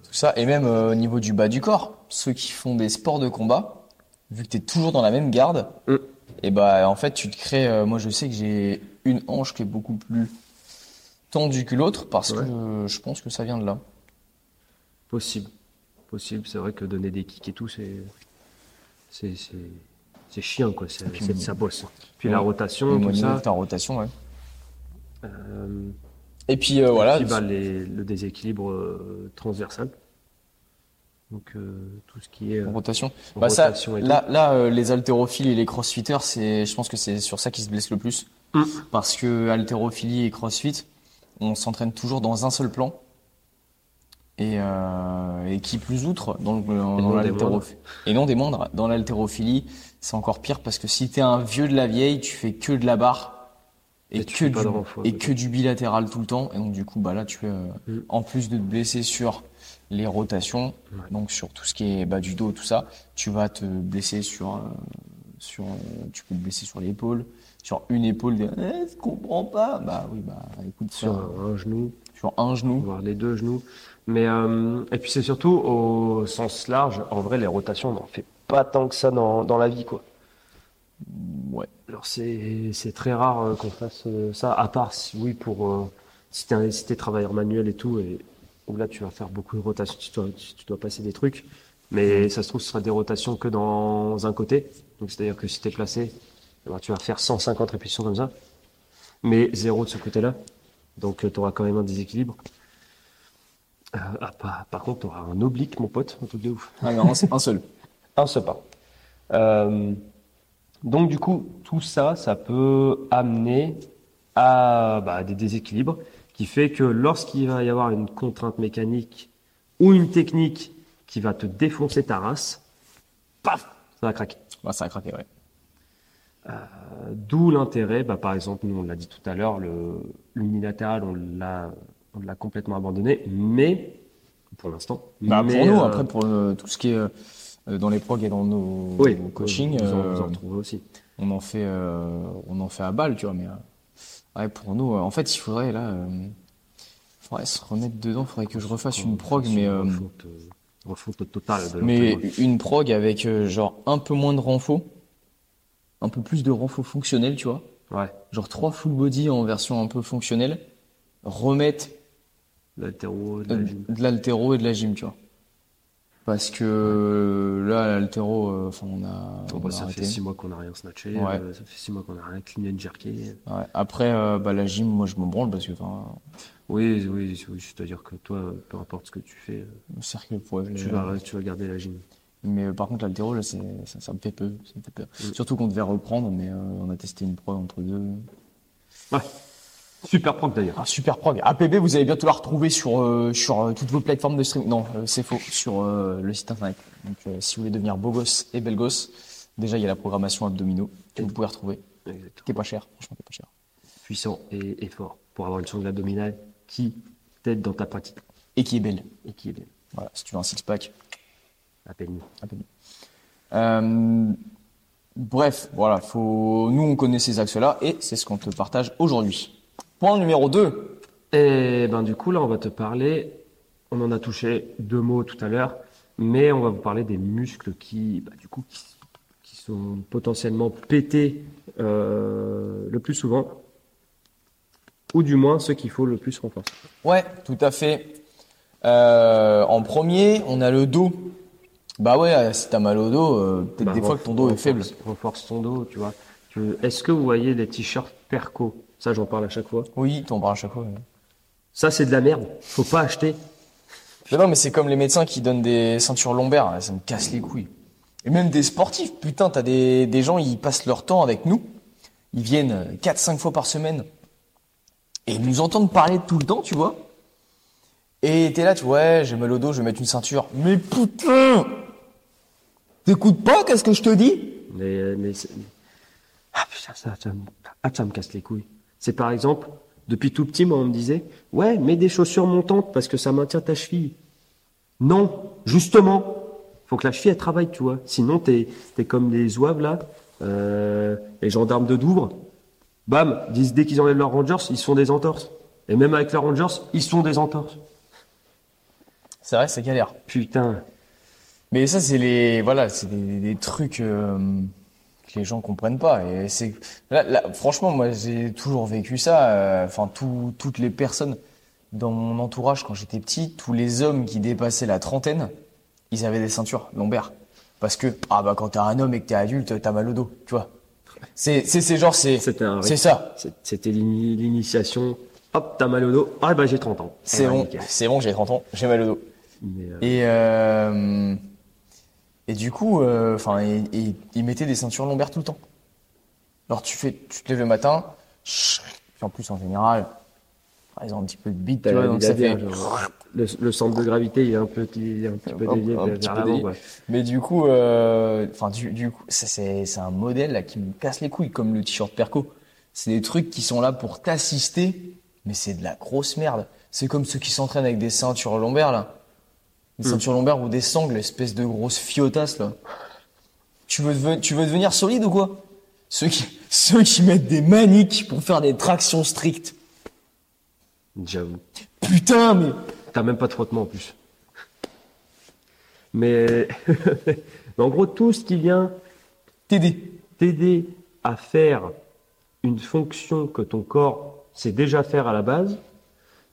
A: tout ça, et même euh, au niveau du bas du corps, ceux qui font des sports de combat, vu que t'es toujours dans la même garde,
B: Mm.
A: et bah en fait tu te crées. euh, moi je sais que j'ai une hanche qui est beaucoup plus tendue que l'autre parce
B: Ouais.
A: que euh, je pense que ça vient de là.
B: Possible. Possible. C'est vrai que donner des kicks et tout, c'est. C'est. C'est chiant, quoi. C'est c'est- ça bosse. Puis
A: ouais.
B: la rotation, tout ça.
A: de ta rotation, ouais.
B: Euh,
A: Et puis euh, voilà.
B: Puis, bah, les- le déséquilibre transversal. Donc euh, tout ce qui est euh,
A: Rotation. Bah ça,
B: et
A: là, là, euh, les haltérophiles et les crossfitters, c'est, je pense que c'est sur ça qu'ils se blessent le plus.
B: Mm.
A: Parce que haltérophilie et crossfit, on s'entraîne toujours dans un seul plan. Et, euh, et qui plus outre dans, le- dans
B: non des
A: l'haltérophilie. Et non des moindres. Dans l'haltérophilie, c'est encore pire parce que si t'es un vieux de la vieille, tu fais que de la barre. Et, que du,
B: de renfort,
A: et
B: ouais.
A: que du bilatéral tout le temps. Et donc du coup, bah là, tu euh,
B: Mm.
A: en plus de te blesser sur les rotations,
B: Ouais.
A: donc sur tout ce qui est bas du dos, tout ça, tu vas te blesser sur, euh, sur, tu peux te blesser sur l'épaule, sur une épaule. Eh, je comprends pas. Bah oui, bah écoute,
B: sur
A: sur,
B: un, un genou,
A: sur un genou.
B: voire les deux genoux. Mais euh, et puis c'est surtout au sens large. En vrai, les rotations, on n'en fait pas tant que ça dans, dans la vie, quoi.
A: Ouais.
B: Alors c'est c'est très rare euh, qu'on fasse ça, à part si, oui pour si t'es si travailleur manuel et tout, et où là tu vas faire beaucoup de rotations, tu dois, tu, tu dois passer des trucs. Mais ça se trouve, ce sera des rotations que dans un côté. Donc c'est-à-dire que si t'es placé, eh ben, tu vas faire 150 répétitions comme ça, mais zéro de ce côté-là. Donc tu auras quand même un déséquilibre. Euh, ah, par, par contre, tu auras un oblique, mon pote, un truc de ouf.
A: Ah non, c'est un seul. [laughs]
B: Un seul pas. Euh, donc du coup, tout ça, ça peut amener à bah, des déséquilibres qui fait que lorsqu'il va y avoir une contrainte mécanique ou une technique qui va te défoncer ta race, paf, ça va craquer.
A: Ça a craqué, ouais.
B: Euh, D'où l'intérêt, bah, par exemple, nous on l'a dit tout à l'heure, le l'unilatéral on l'a on l'a complètement abandonné, mais pour l'instant.
A: Bah, pour nous,
B: euh,
A: après, pour euh, tout ce qui est dans les prog et dans nos,
B: oui,
A: nos coachings,
B: vous, en- vous en retrouvez aussi.
A: on en fait, on en fait à balle, tu vois. Mais ouais, pour nous, euh, en fait, il faudrait là, euh, faudrait se remettre dedans. Faudrait que je refasse une prog, mais euh,
B: refonte, euh, refonte totale de
A: mais
B: l'entraînement.
A: une prog avec euh, genre un peu moins de renfo, un peu plus de renfo fonctionnel, tu vois.
B: Ouais,
A: Genre trois full body en version un peu fonctionnelle, remettre
B: l'altéro, de
A: Euh,
B: la gym.
A: de l'altéro et de la gym, tu vois. Parce que là, l'altéro, euh, enfin, on a,
B: Bon,
A: on
B: bah,
A: a
B: ça
A: arrêté.
B: fait six mois qu'on n'a rien snatché,
A: Ouais.
B: euh, ça fait six mois qu'on n'a rien clean and jerké.
A: Ouais. Après, euh, bah, la gym, moi, je me branle parce que,
B: Oui, oui, oui, c'est-à-dire que toi, peu importe ce que tu fais,
A: cercle
B: tu vas, tu vas garder la gym.
A: Mais par contre, l'altéro, là, c'est, ça, ça me fait peu. Ça me fait peur.
B: Mm.
A: Surtout qu'on devait reprendre, mais on a testé une prog entre deux.
B: Ouais. Super proc d'ailleurs.
A: Ah, super prog. APB, vous allez bientôt la retrouver sur, euh, sur euh, toutes vos plateformes de streaming. Non, euh, c'est faux, sur le site internet. Donc, si vous voulez devenir beau gosse et belle gosse, déjà, il y a la programmation abdominaux que vous pouvez retrouver,
B: Exactement.
A: qui est pas cher, franchement, qui est pas cher.
B: Puissant et, et fort pour avoir une sangle abdominale qui t'aide dans ta pratique
A: Et qui est belle.
B: et qui est belle.
A: Voilà, si tu veux un six-pack,
B: Appelle-nous.
A: APB. Euh, bref, voilà, faut, nous, on connaît ces axes-là et c'est ce qu'on te partage aujourd'hui. Point numéro 2.
B: Et ben du coup là on va te parler, on en a touché deux mots tout à l'heure, mais on va vous parler des muscles qui, bah, du coup, qui, qui sont potentiellement pétés euh, le plus souvent, ou du moins ceux qu'il faut le plus renforcer.
A: Ouais, tout à fait. Euh, en premier, on a le dos. Bah ouais, si t'as mal au dos, euh, peut-être
B: Bah,
A: des fois que ton dos est faible.
B: Renforce ton dos, tu vois. Est-ce que vous voyez les t-shirts Perco? Ça j'en parle à chaque fois.
A: Oui, t'en parles à chaque fois.
B: Ça c'est de la merde. Faut pas acheter.
A: Mais non, mais c'est comme les médecins qui donnent des ceintures lombaires, ça me casse les couilles. Et même des sportifs, putain, t'as des, des gens, ils passent leur temps avec nous, ils viennent 4-5 fois par semaine, et ils nous entendent parler tout le temps, tu vois. Et t'es là, tu vois, ouais, j'ai mal au dos, je vais mettre une ceinture. Mais putain T'écoutes pas, qu'est-ce que je te dis?
B: Mais, mais c'est- ah, putain, ça, ça, me- ah, ça me casse les couilles. C'est par exemple, depuis tout petit, moi, on me disait, ouais, mets des chaussures montantes parce que ça maintient ta cheville. Non, justement, faut que la cheville, elle travaille, tu vois. Sinon, t'es, t'es comme les zouaves, là, euh, les gendarmes de Douvres. Bam, disent, dès qu'ils enlèvent leurs rangers, ils sont des entorses. Et même avec leurs rangers, ils sont des entorses.
A: C'est vrai, c'est galère.
B: Putain.
A: Mais ça, c'est les, voilà, c'est des, des trucs euh, que les gens comprennent pas. Et c'est, là, là, franchement, moi, j'ai toujours vécu ça. euh, Enfin, tout- toutes les personnes dans mon entourage quand j'étais petit, tous les hommes qui dépassaient la trentaine, ils avaient des ceintures lombaires. Parce que, ah bah, quand t'es un homme et que t'es adulte, t'as mal au dos, tu vois. C'est, c'est, genre, c'est, c'est ça.
B: C'était l'ini- l'initiation. Hop, t'as mal au dos. Ah, bah, j'ai 30 ans.
A: C'est
B: Eh ben,
A: bon, c'est bon, j'ai 30 ans, j'ai mal au dos.
B: Mais, euh,
A: Et, euh, et du coup, euh, enfin, et, et ils mettaient des ceintures lombaires tout le temps. Alors tu fais, tu te lèves le matin, puis en plus en général, ils ont un petit peu de bite, tu vois, donc ça fait.
B: genre, le, le centre de gravité il est un peu, il est un petit peu dévié
A: un petit peu dévié. Mais du coup, euh, enfin, du, du coup, c'est un modèle là qui me casse les couilles, comme le t-shirt Perco. C'est des trucs qui sont là pour t'assister, mais c'est de la grosse merde. C'est comme ceux qui s'entraînent avec des ceintures lombaires là, des
B: Hmm.
A: ceintures lombaires ou des sangles, espèce de grosses fiotasses là. Tu veux, tu veux devenir solide ou quoi? Ceux qui, [laughs] ceux qui mettent des maniques pour faire des tractions strictes.
B: J'avoue.
A: Putain, mais
B: T'as même pas de frottement en plus. Mais, [laughs] mais en gros, tout ce qui vient
A: t'aider.
B: t'aider à faire une fonction que ton corps sait déjà faire à la base,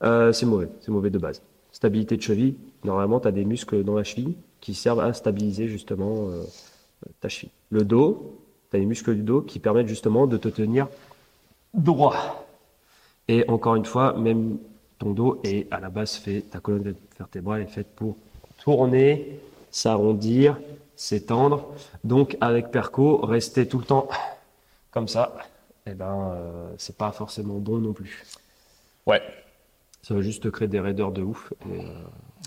B: euh, c'est mauvais. C'est mauvais de base. Stabilité de cheville. Normalement, tu as des muscles dans la cheville qui servent à stabiliser justement euh, ta cheville. Le dos, tu as les muscles du dos qui permettent justement de te tenir droit. Et encore une fois, même ton dos est à la base fait, ta colonne vertébrale est faite pour tourner, s'arrondir, s'étendre. Donc avec Perco, rester tout le temps comme ça, eh ben euh, c'est pas forcément bon non plus.
A: Ouais.
B: Ça va juste te créer des raideurs de ouf et, euh,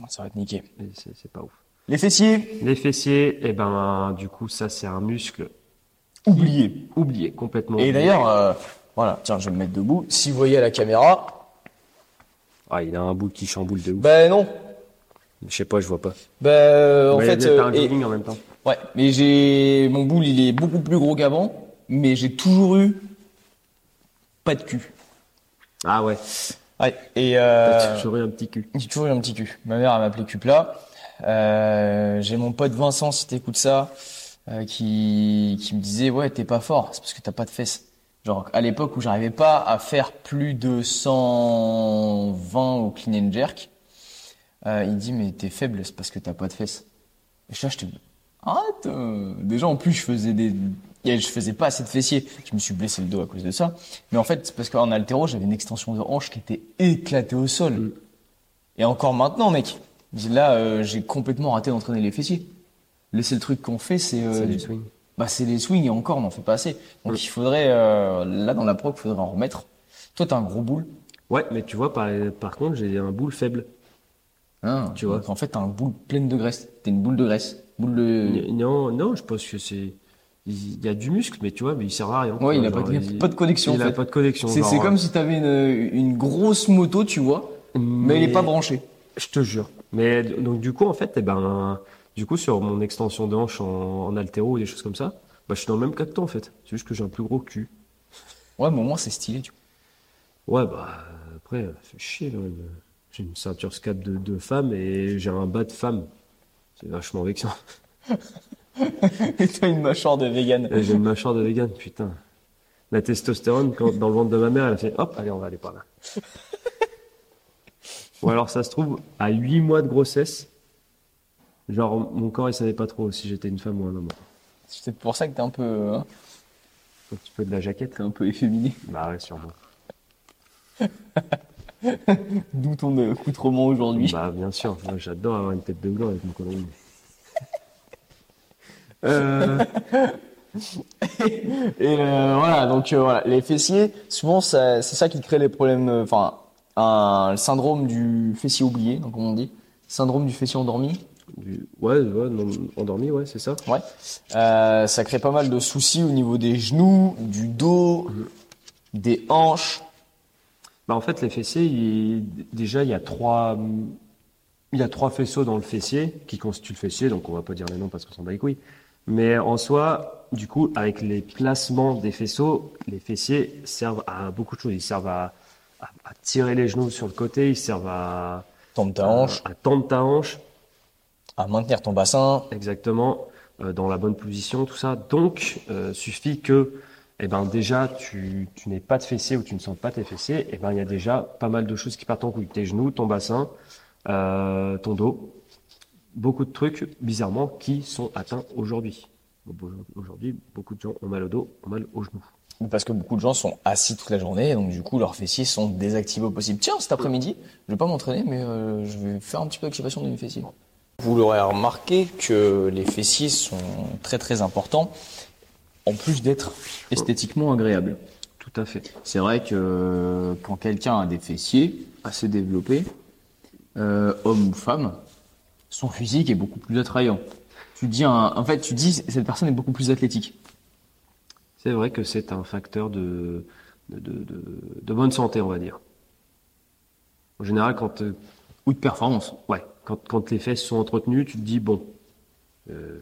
A: Ça va niquer.
B: et c'est pas ouf.
A: Les fessiers,
B: Les fessiers, eh ben du coup ça c'est un muscle
A: oublié.
B: oublié complètement.
A: Et d'ailleurs, euh, voilà, tiens, je vais me mettre debout. Si vous voyez à la caméra,
B: ah il a un bout qui chamboule de ouf.
A: ben non.
B: Je sais pas, je vois pas.
A: Ben euh, en
B: Ouais,
A: fait,
B: t'as
A: euh,
B: un
A: et-
B: en même temps.
A: ouais, mais j'ai mon boule, il est beaucoup plus gros qu'avant, mais j'ai toujours eu pas de cul.
B: Ah ouais.
A: Ouais. Et euh,
B: J'aurais un petit cul.
A: j'ai toujours eu un petit cul. Ma mère elle m'appelait cul plat. Euh, j'ai mon pote Vincent, si t'écoutes ça, euh, qui qui me disait ouais t'es pas fort, c'est parce que t'as pas de fesses. Genre à l'époque où j'arrivais pas à faire plus de 120 au clean and jerk, euh, il dit mais t'es faible, c'est parce que t'as pas de fesses. Et je j'étais arrête. euh. Déjà en plus je faisais des, et je faisais pas assez de fessiers. Je me suis blessé le dos à cause de ça. Mais en fait c'est parce qu'en altéro j'avais une extension de hanche qui était éclatée au sol.
B: Mm.
A: Et encore maintenant mec, là euh, j'ai complètement raté d'entraîner les fessiers. Le truc qu'on fait c'est euh,
B: C'est du swing.
A: bah c'est les swings et encore on n'en fait pas assez. Donc
B: Mm.
A: il faudrait euh, là dans la prog il faudrait en remettre. Toi t'as un gros boule.
B: Ouais, mais tu vois, par, par contre, j'ai un boule faible.
A: Hein,
B: Tu vois.
A: En fait t'as un boule pleine de graisse. T'es une boule de graisse. Boule de.
B: Non, non, je pense que c'est. Il y a du muscle, mais tu vois, mais il sert à rien.
A: Ouais, il a
B: Genre,
A: pas, il a pas de connexion
B: Il
A: en
B: a pas de connexion.
A: C'est comme si t'avais une, une grosse moto, tu vois, mais elle est pas branchée.
B: Je te jure. Mais donc du coup, en fait, eh ben, du coup, sur mon extension de hanche en, en altéro ou des choses comme ça, bah, je suis dans le même cas que toi, en fait. C'est juste que j'ai un plus gros cul.
A: Ouais, mais au moins c'est stylé. Tu vois.
B: Ouais, bah, après, euh, fait chier, même. J'ai une ceinture scap de, de femme et j'ai un bas de femme. C'est vachement vexant. [laughs] [laughs]
A: Et t'as une mâchoire de vegan.
B: Et J'ai une mâchoire de vegan, putain. La testostérone, quand, dans le ventre de ma mère, elle a fait hop, allez, on va aller par là. [laughs] Ou alors, ça se trouve, à 8 mois de grossesse, genre, mon corps, il savait pas trop si j'étais une femme ou un homme.
A: C'est pour ça que t'es un peu, hein,
B: Un petit peu de la jaquette.
A: t'es un peu efféminé.
B: Bah ouais, sûrement. [laughs]
A: D'où ton euh, accoutrement aujourd'hui.
B: Bah, bien sûr, j'adore avoir une tête de gland avec mon colonie. Euh, [laughs]
A: Et euh, voilà, donc euh, voilà, les fessiers, souvent c'est ça qui crée les problèmes, enfin, un le syndrome du fessier oublié, donc comme on dit, syndrome du fessier endormi.
B: du- ouais, ouais, non, endormi, ouais, c'est ça.
A: Ouais. Euh, ça crée pas mal de soucis au niveau des genoux, du dos, des hanches.
B: Bah, en fait, les fessiers, il- déjà, il y a trois, il y a trois faisceaux dans le fessier qui constituent le fessier, donc on va pas dire les noms parce qu'on s'en bat les couilles. Mais en soi, du coup, avec les placements des faisceaux, les fessiers servent à beaucoup de choses. Ils servent à, à- à tirer les genoux sur le côté, ils servent à,
A: Tendre ta hanche,
B: à, à tendre ta hanche,
A: à maintenir ton bassin.
B: exactement, euh, dans la bonne position, tout ça. Donc, euh, suffit que, eh ben, déjà, tu, tu n'aies pas de fessiers ou tu ne sens pas tes fessiers, eh ben, il y a déjà pas mal de choses qui partent en couille. Tes genoux, ton bassin, euh, ton dos. Beaucoup de trucs, bizarrement, qui sont atteints aujourd'hui. Aujourd'hui, beaucoup de gens ont mal au dos, ont mal aux genoux.
A: Parce que beaucoup de gens sont assis toute la journée, donc du coup leurs fessiers sont désactivés au possible. Tiens, cet après-midi, je vais pas m'entraîner, mais euh, je vais faire un petit peu d'activation de mes fessiers. Vous l'aurez remarqué que les fessiers sont très très importants, en plus d'être esthétiquement agréables.
B: Tout à fait.
A: C'est vrai que quand quelqu'un a des fessiers assez développés, euh, homme ou femme, son physique est beaucoup plus attrayant. Tu dis, un- en fait, tu dis cette personne est beaucoup plus athlétique.
B: C'est vrai que c'est un facteur de, de, de, bonne santé, on va dire. En général, quand, euh,
A: Ou de performance.
B: ouais, quand, quand les fesses sont entretenues, tu te dis, bon, euh,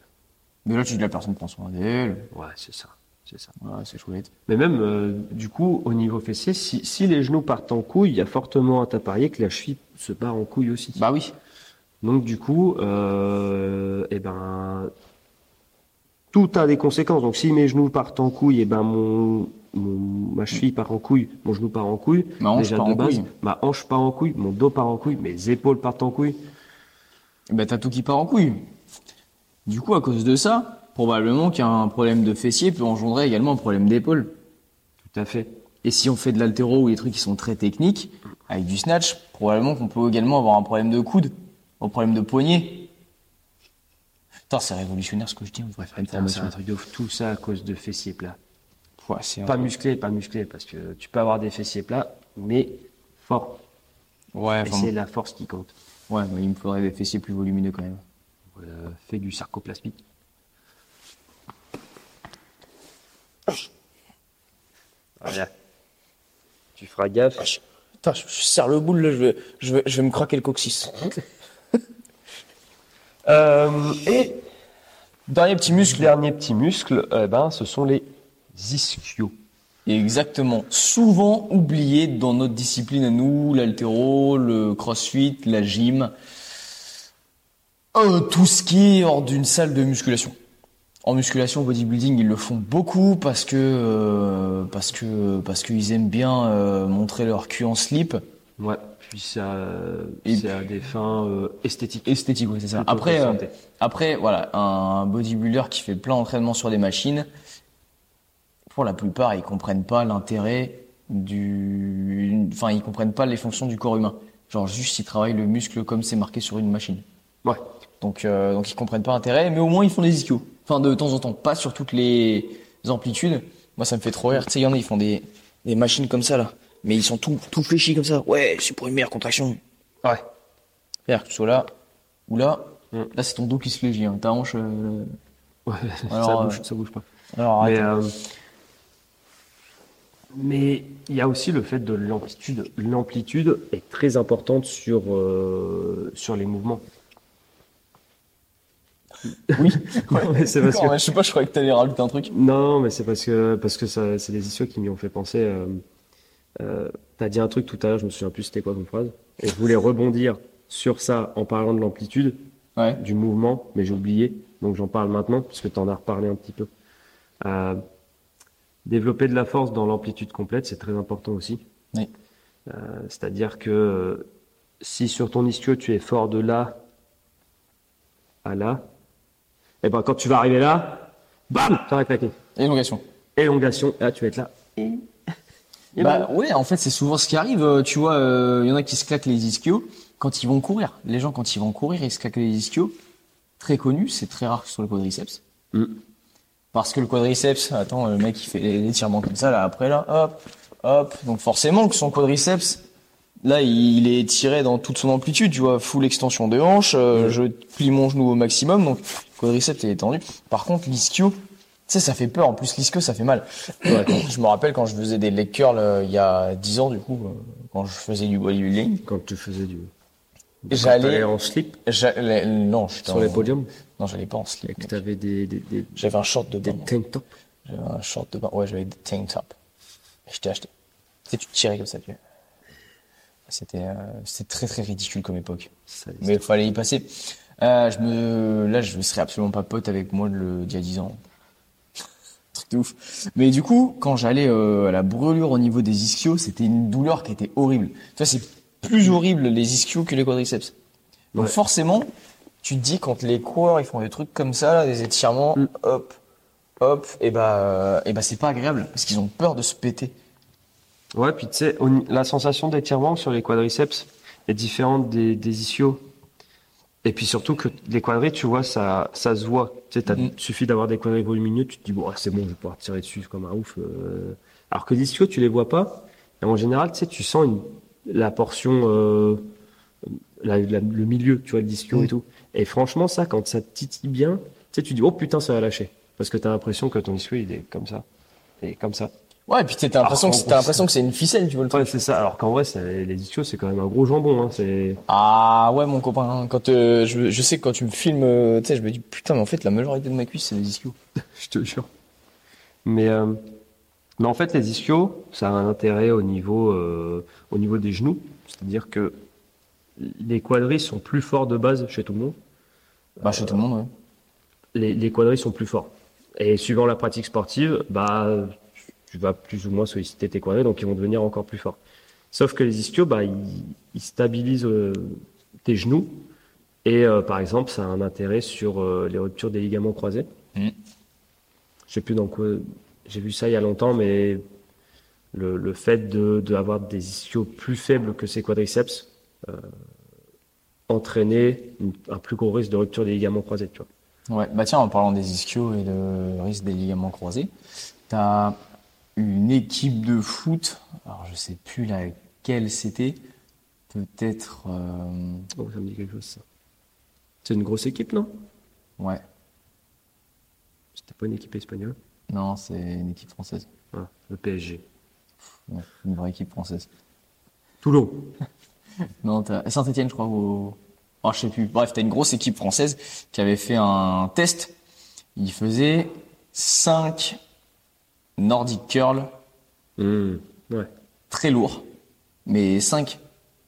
A: Mais là, tu dis la personne prend soin d'elle.
B: ouais, c'est ça, c'est ça.
A: Voilà, c'est chouette.
B: Mais même, euh, du coup, au niveau fessier, si, si les genoux partent en couille, il y a fortement à parier que la cheville se part en couille aussi.
A: Bah oui.
B: Donc, du coup, euh, eh ben, tout a des conséquences. Donc, si mes genoux partent en couille, eh ben, mon, mon- ma cheville part en couille, mon genou part en couille.
A: Ma hanche
B: Déjà
A: part
B: de
A: en
B: base,
A: couille.
B: ma hanche part en couille, mon dos part en couille, mes épaules partent en couille.
A: Bah t'as tout qui part en couille. Du coup, à cause de ça, probablement qu'un problème de fessier peut engendrer également un problème d'épaule.
B: Tout à fait.
A: Et si on fait de l'altéro ou des trucs qui sont très techniques, avec du snatch, probablement qu'on peut également avoir un problème de coude, un problème de poignet. Putain, c'est révolutionnaire ce que je dis, on devrait faire une
B: C'est
A: formation.
B: un truc de ouf. Tout ça à cause de fessiers plats.
A: Ouais,
B: Pas
A: truc.
B: musclés, pas musclés, parce que tu peux avoir des fessiers plats, mais forts.
A: Ouais,
B: Et c'est la force qui compte.
A: ouais, mais il me faudrait des fessiers plus volumineux quand même.
B: Euh, fais du sarcoplasmique. Voilà. Tu feras gaffe.
A: Putain, je, je serre le boule là, je vais, je vais, je vais me craquer le coccyx.
B: Euh, et
A: Dernier petit muscle.
B: dernier petit muscle, eh ben, ce sont les ischios.
A: Exactement. Souvent oublié dans notre discipline à nous, l'altéro, le crossfit, la gym, euh, tout ce qui est hors d'une salle de musculation. En musculation, bodybuilding, ils le font beaucoup parce que euh, parce que parce qu'ils aiment bien euh, montrer leur cul en slip.
B: Ouais. Puis ça, c'est à des fins euh, esthétiques.
A: Esthétique, oui, c'est ça. Après, euh, après, voilà, un bodybuilder qui fait plein d'entraînements sur des machines, pour la plupart, ils comprennent pas l'intérêt du, enfin, ils comprennent pas les fonctions du corps humain. Genre juste, ils travaillent le muscle comme c'est marqué sur une machine.
B: Ouais.
A: Donc, euh, donc ils comprennent pas l'intérêt, mais au moins ils font des ischios. Enfin, de temps en temps, pas sur toutes les amplitudes. Moi, ça me fait trop rire. Tu sais, il y en a, ils font des, des machines comme ça là, mais ils sont tout, tout fléchis comme ça. Ouais, c'est pour une meilleure contraction.
B: Ouais.
A: C'est-à-dire que tu sois là ou là.
B: Mm.
A: Là, c'est ton dos qui se fléchit. Hein. Ta hanche. euh,
B: Ouais, [laughs]
A: Alors,
B: ça
A: euh,
B: bouge, ça bouge pas.
A: Alors,
B: Mais, euh, mais il y a aussi le fait de l'amplitude. L'amplitude est très importante sur, euh, sur les mouvements.
A: oui. [laughs]
B: Non, mais [laughs] c'est parce que,
A: ouais, je sais pas, je croyais que t'allais rajouter un truc.
B: non, mais c'est parce que, parce que ça, c'est des issues qui m'y ont fait penser. Euh, T'as dit un truc tout à l'heure, je me souviens plus c'était quoi comme phrase. Et je voulais rebondir sur ça en parlant de l'amplitude,
A: Ouais.
B: du mouvement, mais j'ai oublié. Donc j'en parle maintenant, puisque tu en as reparlé un petit peu. Euh, développer de la force dans l'amplitude complète, c'est très important aussi.
A: Oui.
B: Euh, C'est-à-dire que si sur ton ischio tu es fort de là à là, et ben quand tu vas arriver là, bam, tu vas claquer.
A: Élongation.
B: Élongation, et là tu vas être là. Et... Et
A: Bah
B: voilà.
A: ouais, en fait, c'est souvent ce qui arrive. euh, Tu vois, il y en a qui se claquent les ischios quand ils vont courir. Les gens, quand ils vont courir, ils se claquent les ischios. Très connu, c'est très rare sur le quadriceps.
B: Mm.
A: Parce que le quadriceps, attends, le mec il fait les étirements comme ça, là, après là, hop, hop. Donc forcément que son quadriceps, là, il est tiré dans toute son amplitude, tu vois, full extension de hanche, euh,
B: Mm.
A: je plie mon genou au maximum, donc quadriceps est tendu. Par contre, l'ischio, sais, ça fait peur. En plus, l'ischio, ça fait mal. [clears throat] Je me rappelle quand je faisais des leg curls il y a 10 ans, du coup, euh, quand je faisais du bodybuilding.
B: Quand tu faisais du...
A: J'allais-
B: en slip
A: J'allais, non, j'étais
B: sur
A: en-
B: les podiums
A: Non, j'allais pas en
B: et
A: slip.
B: que
A: mec.
B: t'avais des, des, des,
A: J'avais un short de
B: des
A: bain.
B: tank tops.
A: J'avais un short de bain. Ouais, j'avais des tank tops. Je t'ai acheté. Tu sais, tu te tirais comme ça, tu. C'était, euh, c'était très très ridicule comme époque.
B: Ça,
A: Mais il fallait y passer. Euh, je me, là, je ne serais absolument pas pote avec moi le, d'il y a 10 ans. Ouf. Mais du coup, quand j'allais euh, à la brûlure au niveau des ischios, c'était une douleur qui était horrible. Tu vois, c'est plus horrible les ischios que les quadriceps. Donc
B: Ouais.
A: forcément, tu te dis quand les coureurs ils font des trucs comme ça, là, des étirements,
B: Mm.
A: hop, hop, et bah, et bah c'est pas agréable parce qu'ils ont peur de se péter.
B: Ouais, puis tu sais, la sensation d'étirement sur les quadriceps est différente des, des ischios. Et puis surtout que les quadris, tu vois, ça, ça se voit. Tu sais, t'as-
A: Mhm.
B: suffit d'avoir des quadris volumineux, tu te dis, bon, c'est bon, je vais pouvoir tirer dessus comme un ouf. euh. Alors que les ischios, tu les vois pas. Et en général, tu sais, tu sens une, la portion, euh, la- la- le milieu, tu vois, le ischio
A: Mhm.
B: et tout. Et franchement, ça, quand ça te titille bien, tu sais, tu dis, oh putain, ça va lâcher. Parce que t'as l'impression que ton ischio, il est comme ça. Et comme ça.
A: Ouais, et puis t'as l'impression que t'as l'impression que c'est une ficelle, tu vois le truc.
B: Ouais, c'est ça. Alors qu'en vrai, les ischios, c'est quand même un gros jambon. Hein. C'est
A: Ah ouais, mon copain. Quand euh, je, je sais que quand tu me filmes, euh, tu sais, je me dis putain, mais en fait la majorité de ma cuisse c'est les ischios. [laughs]
B: je te jure. Mais, euh, mais en fait, les ischios, ça a un intérêt au niveau, euh, au niveau des genoux. C'est-à-dire que les quadris sont plus forts de base chez tout le monde.
A: Bah chez tout le monde, ouais.
B: Les, les quadris sont plus forts. Et suivant la pratique sportive, bah, tu vas plus ou moins solliciter tes quadris, donc ils vont devenir encore plus forts. Sauf que les ischios, bah, ils, ils stabilisent euh, tes genoux. Et euh, par exemple, ça a un intérêt sur euh, les ruptures des ligaments croisés. Je sais plus dans quoi. J'ai vu ça il y a longtemps, mais le, le fait de d'avoir des ischios plus faibles que ses quadriceps entraînait un plus gros risque de rupture des ligaments croisés. Tu vois.
A: Ouais, bah tiens, en parlant des ischios et de risque des ligaments croisés, t'as une équipe de foot, alors je sais plus laquelle c'était, peut-être, euh,
B: Oh, ça me dit quelque chose. Ça. C'est une grosse équipe, non?
A: Ouais,
B: C'était pas une équipe espagnole?
A: non, c'est une équipe française,
B: Ah, le PSG.
A: Ouais, une vraie équipe française.
B: Toulon. [laughs]
A: Non, t'as Saint-Etienne, je crois, ou, oh, je sais plus. Bref, t'as une grosse équipe française qui avait fait un test. Il faisait 5 Nordic Curl
B: Mmh. Ouais.
A: très lourds, mais 5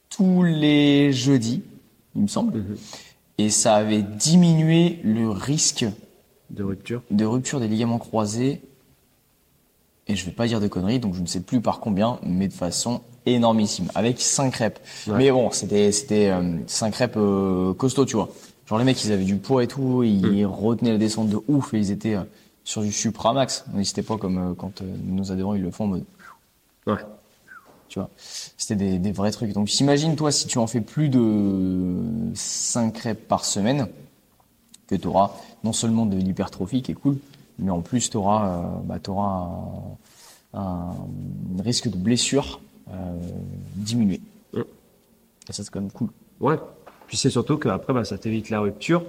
A: tous les jeudis, il me semble.
B: Mhm.
A: Et ça avait diminué le risque
B: De rupture.
A: de rupture des ligaments croisés. Et je vais pas dire de conneries, donc je ne sais plus par combien, mais de façon énormissime, avec 5 reps.
B: Ouais.
A: Mais bon, c'était c'était 5 reps euh, costauds, tu vois. Genre les mecs, ils avaient du poids et tout, ils retenaient la descente de ouf et ils étaient euh, sur du supramax. Ils étaient pas comme euh, quand euh, nos adhérents ils le font en mode
B: Ouais.
A: tu vois. C'était des, des vrais trucs. Donc j'imagine, toi, si tu en fais plus de 5 reps par semaine, que tu auras non seulement de l'hypertrophie qui est cool, mais en plus tu auras, bah, t'auras un, un risque de blessure euh, diminué.
B: Mm.
A: Et ça, c'est quand même cool.
B: Ouais. Puis c'est surtout qu'après, bah, ça t'évite la rupture.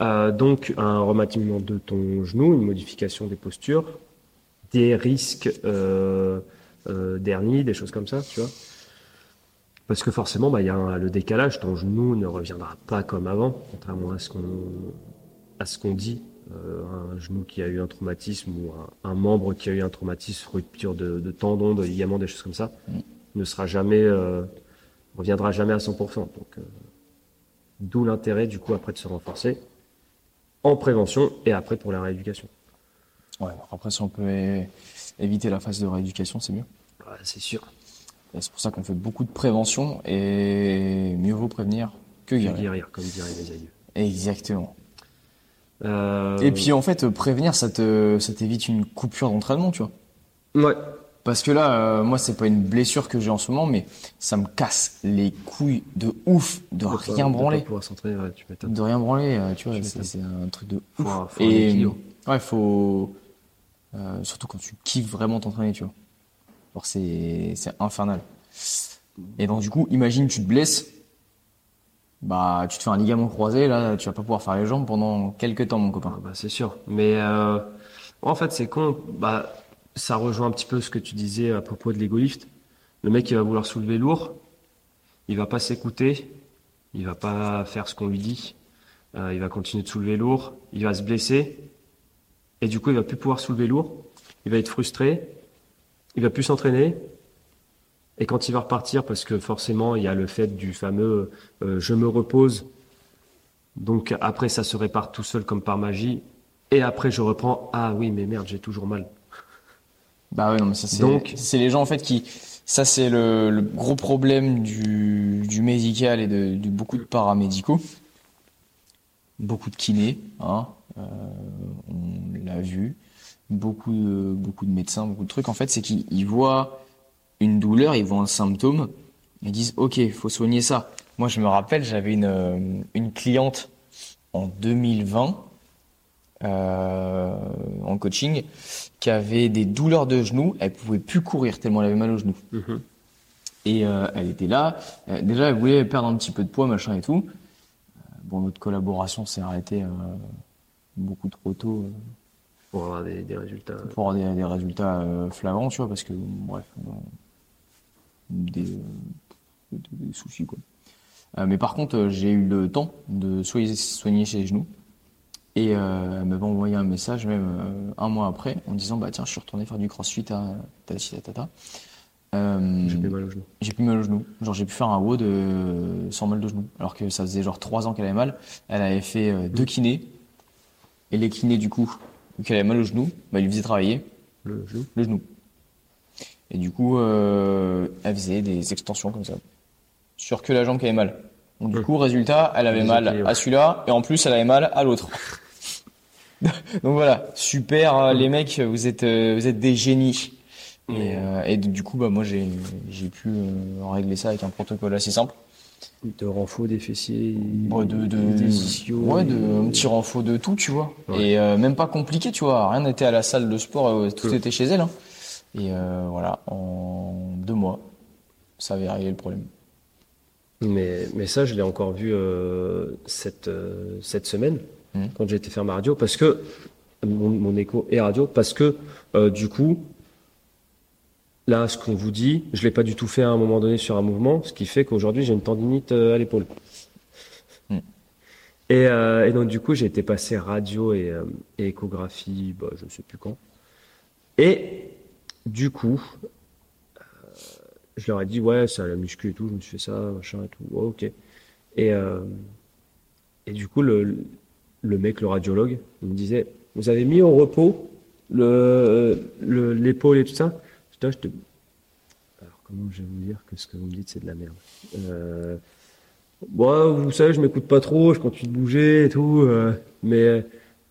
B: Euh, donc, un remaniement de ton genou, une modification des postures, des risques euh, euh, d'hernie, des choses comme ça, tu vois. Parce que forcément, bah, il y a un- le décalage, ton genou ne reviendra pas comme avant, contrairement à ce qu'on à ce qu'on dit. Euh, un genou qui a eu un traumatisme ou un, membre qui a eu un traumatisme, rupture de, de tendons, de ligaments, des choses comme ça, ne sera jamais, euh, reviendra jamais à 100%. Donc, euh, d'où l'intérêt du coup après de se renforcer en prévention et après pour la rééducation.
A: Ouais, après, si on peut éviter la phase de rééducation, c'est mieux.
B: Ouais, c'est sûr.
A: Et C'est pour ça qu'on fait beaucoup de prévention et mieux vaut prévenir que guérir.
B: Guérir, comme diraient les aïeux.
A: Exactement.
B: Euh,
A: Et puis en fait, prévenir, ça te, ça t'évite une coupure d'entraînement, tu vois.
B: ouais,
A: Parce que là, euh, moi, c'est pas une blessure que j'ai en ce moment, mais ça me casse les couilles de ouf de
B: de
A: rien
B: de
A: branler.
B: s'entraîner, ouais, tu.
A: De rien branler, euh, tu vois, c'est, un truc de
B: Faut
A: ouf.
B: faut un
A: Et ouais, faut euh, surtout quand tu kiffes vraiment t'entraîner, tu vois. Genre c'est c'est infernal. Et donc du coup, imagine tu te blesses, bah tu te fais un ligament croisé, là tu vas pas pouvoir faire les jambes pendant quelques temps, mon
B: Ah
A: copain.
B: bah, c'est sûr. Mais euh, en fait, c'est con. Bah, ça rejoint un petit peu ce que tu disais à propos de l'ego lift. Le mec, il va vouloir soulever lourd. Il va pas s'écouter. Il va pas faire ce qu'on lui dit. Euh, il va continuer de soulever lourd. Il va se blesser. Et du coup, il va plus pouvoir soulever lourd. Il va être frustré. Il va plus s'entraîner. Et quand il va repartir, parce que forcément, il y a le fait du fameux euh, je me repose. Donc après, ça se répare tout seul comme par magie. Et après, je reprends. Ah oui, mais merde, j'ai toujours mal.
A: Bah ouais, non, mais ça c'est
B: Donc-
A: c'est les gens en fait qui ça c'est le, le gros problème du, du médical et de, de beaucoup de paramédicaux. Beaucoup de kinés, hein, euh, on l'a vu. beaucoup de, beaucoup de médecins, beaucoup de trucs. En fait, c'est qu'ils ils voient une douleur, ils voient un symptôme, ils disent OK, il faut soigner ça. Moi, je me rappelle, j'avais une, euh, une cliente en 2020 euh, en coaching qui avait des douleurs de genoux. Elle pouvait plus courir tellement elle avait mal aux genoux.
B: Mhm.
A: Et euh, elle était là. Euh, déjà, elle voulait perdre un petit peu de poids, machin et tout. Euh, Bon, notre collaboration s'est arrêtée euh, beaucoup trop tôt
B: Pour avoir des, des résultats.
A: pour avoir des, des résultats flagrants, tu vois, parce que, bref, des, euh, des, soucis, quoi. Euh, mais par contre, j'ai eu le temps de soigner, les genoux. Et euh, elle m'avait envoyé un message, même euh, un mois après, en disant Bah tiens, je suis retourné faire du crossfit à tata, tata. Euh,
B: J'ai plus mal au genou.
A: j'ai plus mal au genou. Genre, j'ai pu faire un WOD euh, sans mal de genou. Alors que ça faisait genre trois ans qu'elle avait mal. Elle avait fait deux kinés. Et les kinés, du coup, vu qu'elle avait mal au genou, bah, ils lui faisaient travailler
B: Le genou.
A: le genou. Et du coup, elle faisait des extensions comme ça. Sur que la jambe qui avait mal. Donc, du
B: Hum.
A: coup, résultat, elle avait mal à celui-là. Et en plus, elle avait mal à l'autre. [laughs] Donc voilà, super, euh, les mecs, vous êtes, euh, vous êtes des génies. Et, euh, et du coup, bah moi, j'ai, j'ai pu euh, régler ça avec un protocole assez simple.
B: De renfort des fessiers.
A: Ouais, de, de,
B: des ischios.
A: ouais, de un petit renfort de tout, tu vois.
B: Ouais.
A: Et euh, même pas compliqué, tu vois. Rien n'était à la salle de sport, euh, tout
B: Ouais.
A: était chez elle. hein. Et euh, voilà, en deux mois, ça avait réglé le problème.
B: Mais, mais ça, je l'ai encore vu euh, cette, euh, cette semaine,
A: Mhm.
B: quand j'ai été faire ma radio, parce que mon, mon écho est radio, parce que euh, du coup, là, ce qu'on vous dit, je l'ai pas du tout fait à un moment donné sur un mouvement, ce qui fait qu'aujourd'hui, j'ai une tendinite euh, à l'épaule. Et, euh, et donc, du coup, j'ai été passer radio et, et échographie, bah, je ne sais plus quand. Et du coup, je leur ai dit, ouais, ça la muscu et tout, je me suis fait ça, machin et tout, ouais, ok. Et, euh, et du coup, le, le mec, le radiologue, il me disait, vous avez mis au repos le, le- l'épaule et tout ça? Te... Alors, comment je vais vous dire que ce que vous me dites, c'est de la merde euh... Bon, vous savez, je m'écoute pas trop, je continue de bouger et tout, euh, mais,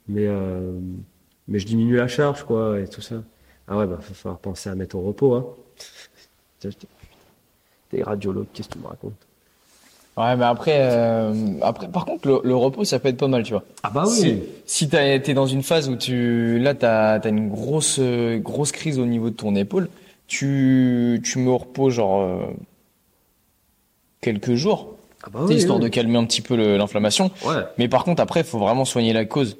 B: mais, euh, mais je diminue la charge, quoi, et tout ça. Ah ouais, bah, va falloir penser à mettre au repos, hein. Putain, [laughs] T'es radiologue, qu'est-ce que tu me racontes?
A: Ouais, mais après, euh, après, par contre, le, le repos, ça peut être pas mal, tu vois.
B: Ah bah
A: Si, si t'as été dans une phase où tu, là, t'as, t'as une grosse, grosse crise au niveau de ton épaule, tu, tu me repos genre euh, quelques jours,
B: Ah bah oui,
A: histoire
B: oui.
A: de calmer un petit peu l'inflammation.
B: Ouais.
A: Mais par contre, après, il faut vraiment soigner la cause.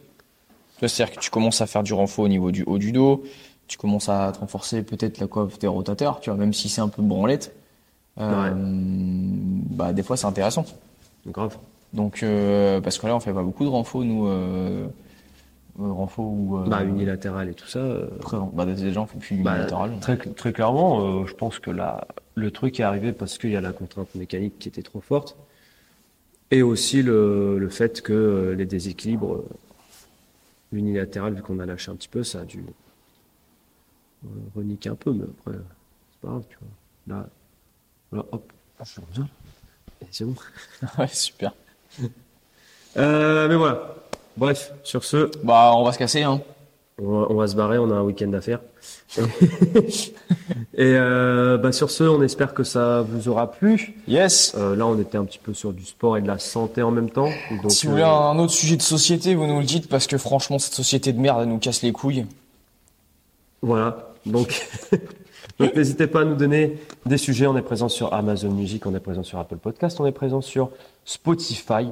A: C'est-à-dire que tu commences à faire du renfort au niveau du haut du dos, tu commences à te renforcer peut-être la coiffe des rotateurs, tu vois, même si c'est un peu branlette. Euh, Bah, des fois, c'est intéressant.
B: Grave.
A: Donc, euh, parce que là, on fait pas beaucoup de renfort, nous, euh, euh, renfort ou.
B: Bah, unilatéral et tout ça.
A: Après, bah, déjà, on fait plus
B: bah,
A: unilatéral.
B: très, très clairement, je pense que là, le truc est arrivé parce qu'il y a la contrainte mécanique qui était trop forte. Et aussi le, le fait que les déséquilibres unilatéral, vu qu'on a lâché un petit peu, ça a dû reniquer un peu, mais après, c'est pas grave, tu vois. Là, voilà, hop, c'est bon. [laughs]
A: ouais, super.
B: Euh, mais voilà. Bref, sur ce,
A: Bah, on va se casser, hein.
B: on va, on va se barrer, on a un week-end à faire. [laughs] Et euh, bah, sur ce, on espère que ça vous aura plu.
A: Yes.
B: Euh, là, on était un petit peu sur du sport et de la santé en même temps. Donc,
A: si vous
B: euh,
A: voulez un autre sujet de société, vous nous le dites, parce que franchement, cette société de merde, elle nous casse les couilles.
B: Voilà. Donc, [laughs] donc n'hésitez pas à nous donner des sujets. On est présent sur Amazon Music, on est présent sur Apple Podcast, on est présent sur Spotify.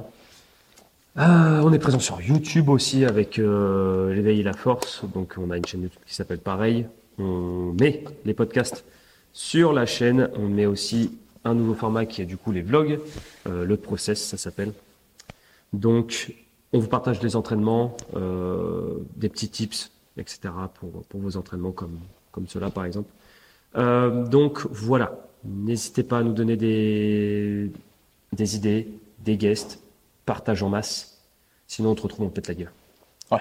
B: Euh, on est présent sur YouTube aussi avec euh, l'éveil et la force. Donc, on a une chaîne YouTube qui s'appelle pareil. On met les podcasts sur la chaîne. On met aussi un nouveau format qui est du coup les vlogs. Euh, le process, ça s'appelle. Donc, on vous partage des entraînements, euh, des petits tips, etc. pour, pour vos entraînements comme, comme cela par exemple. Euh, donc voilà, n'hésitez pas à nous donner des, idées, des guests, partage en masse. Sinon, on te retrouve, on pète la gueule.
A: Ouais.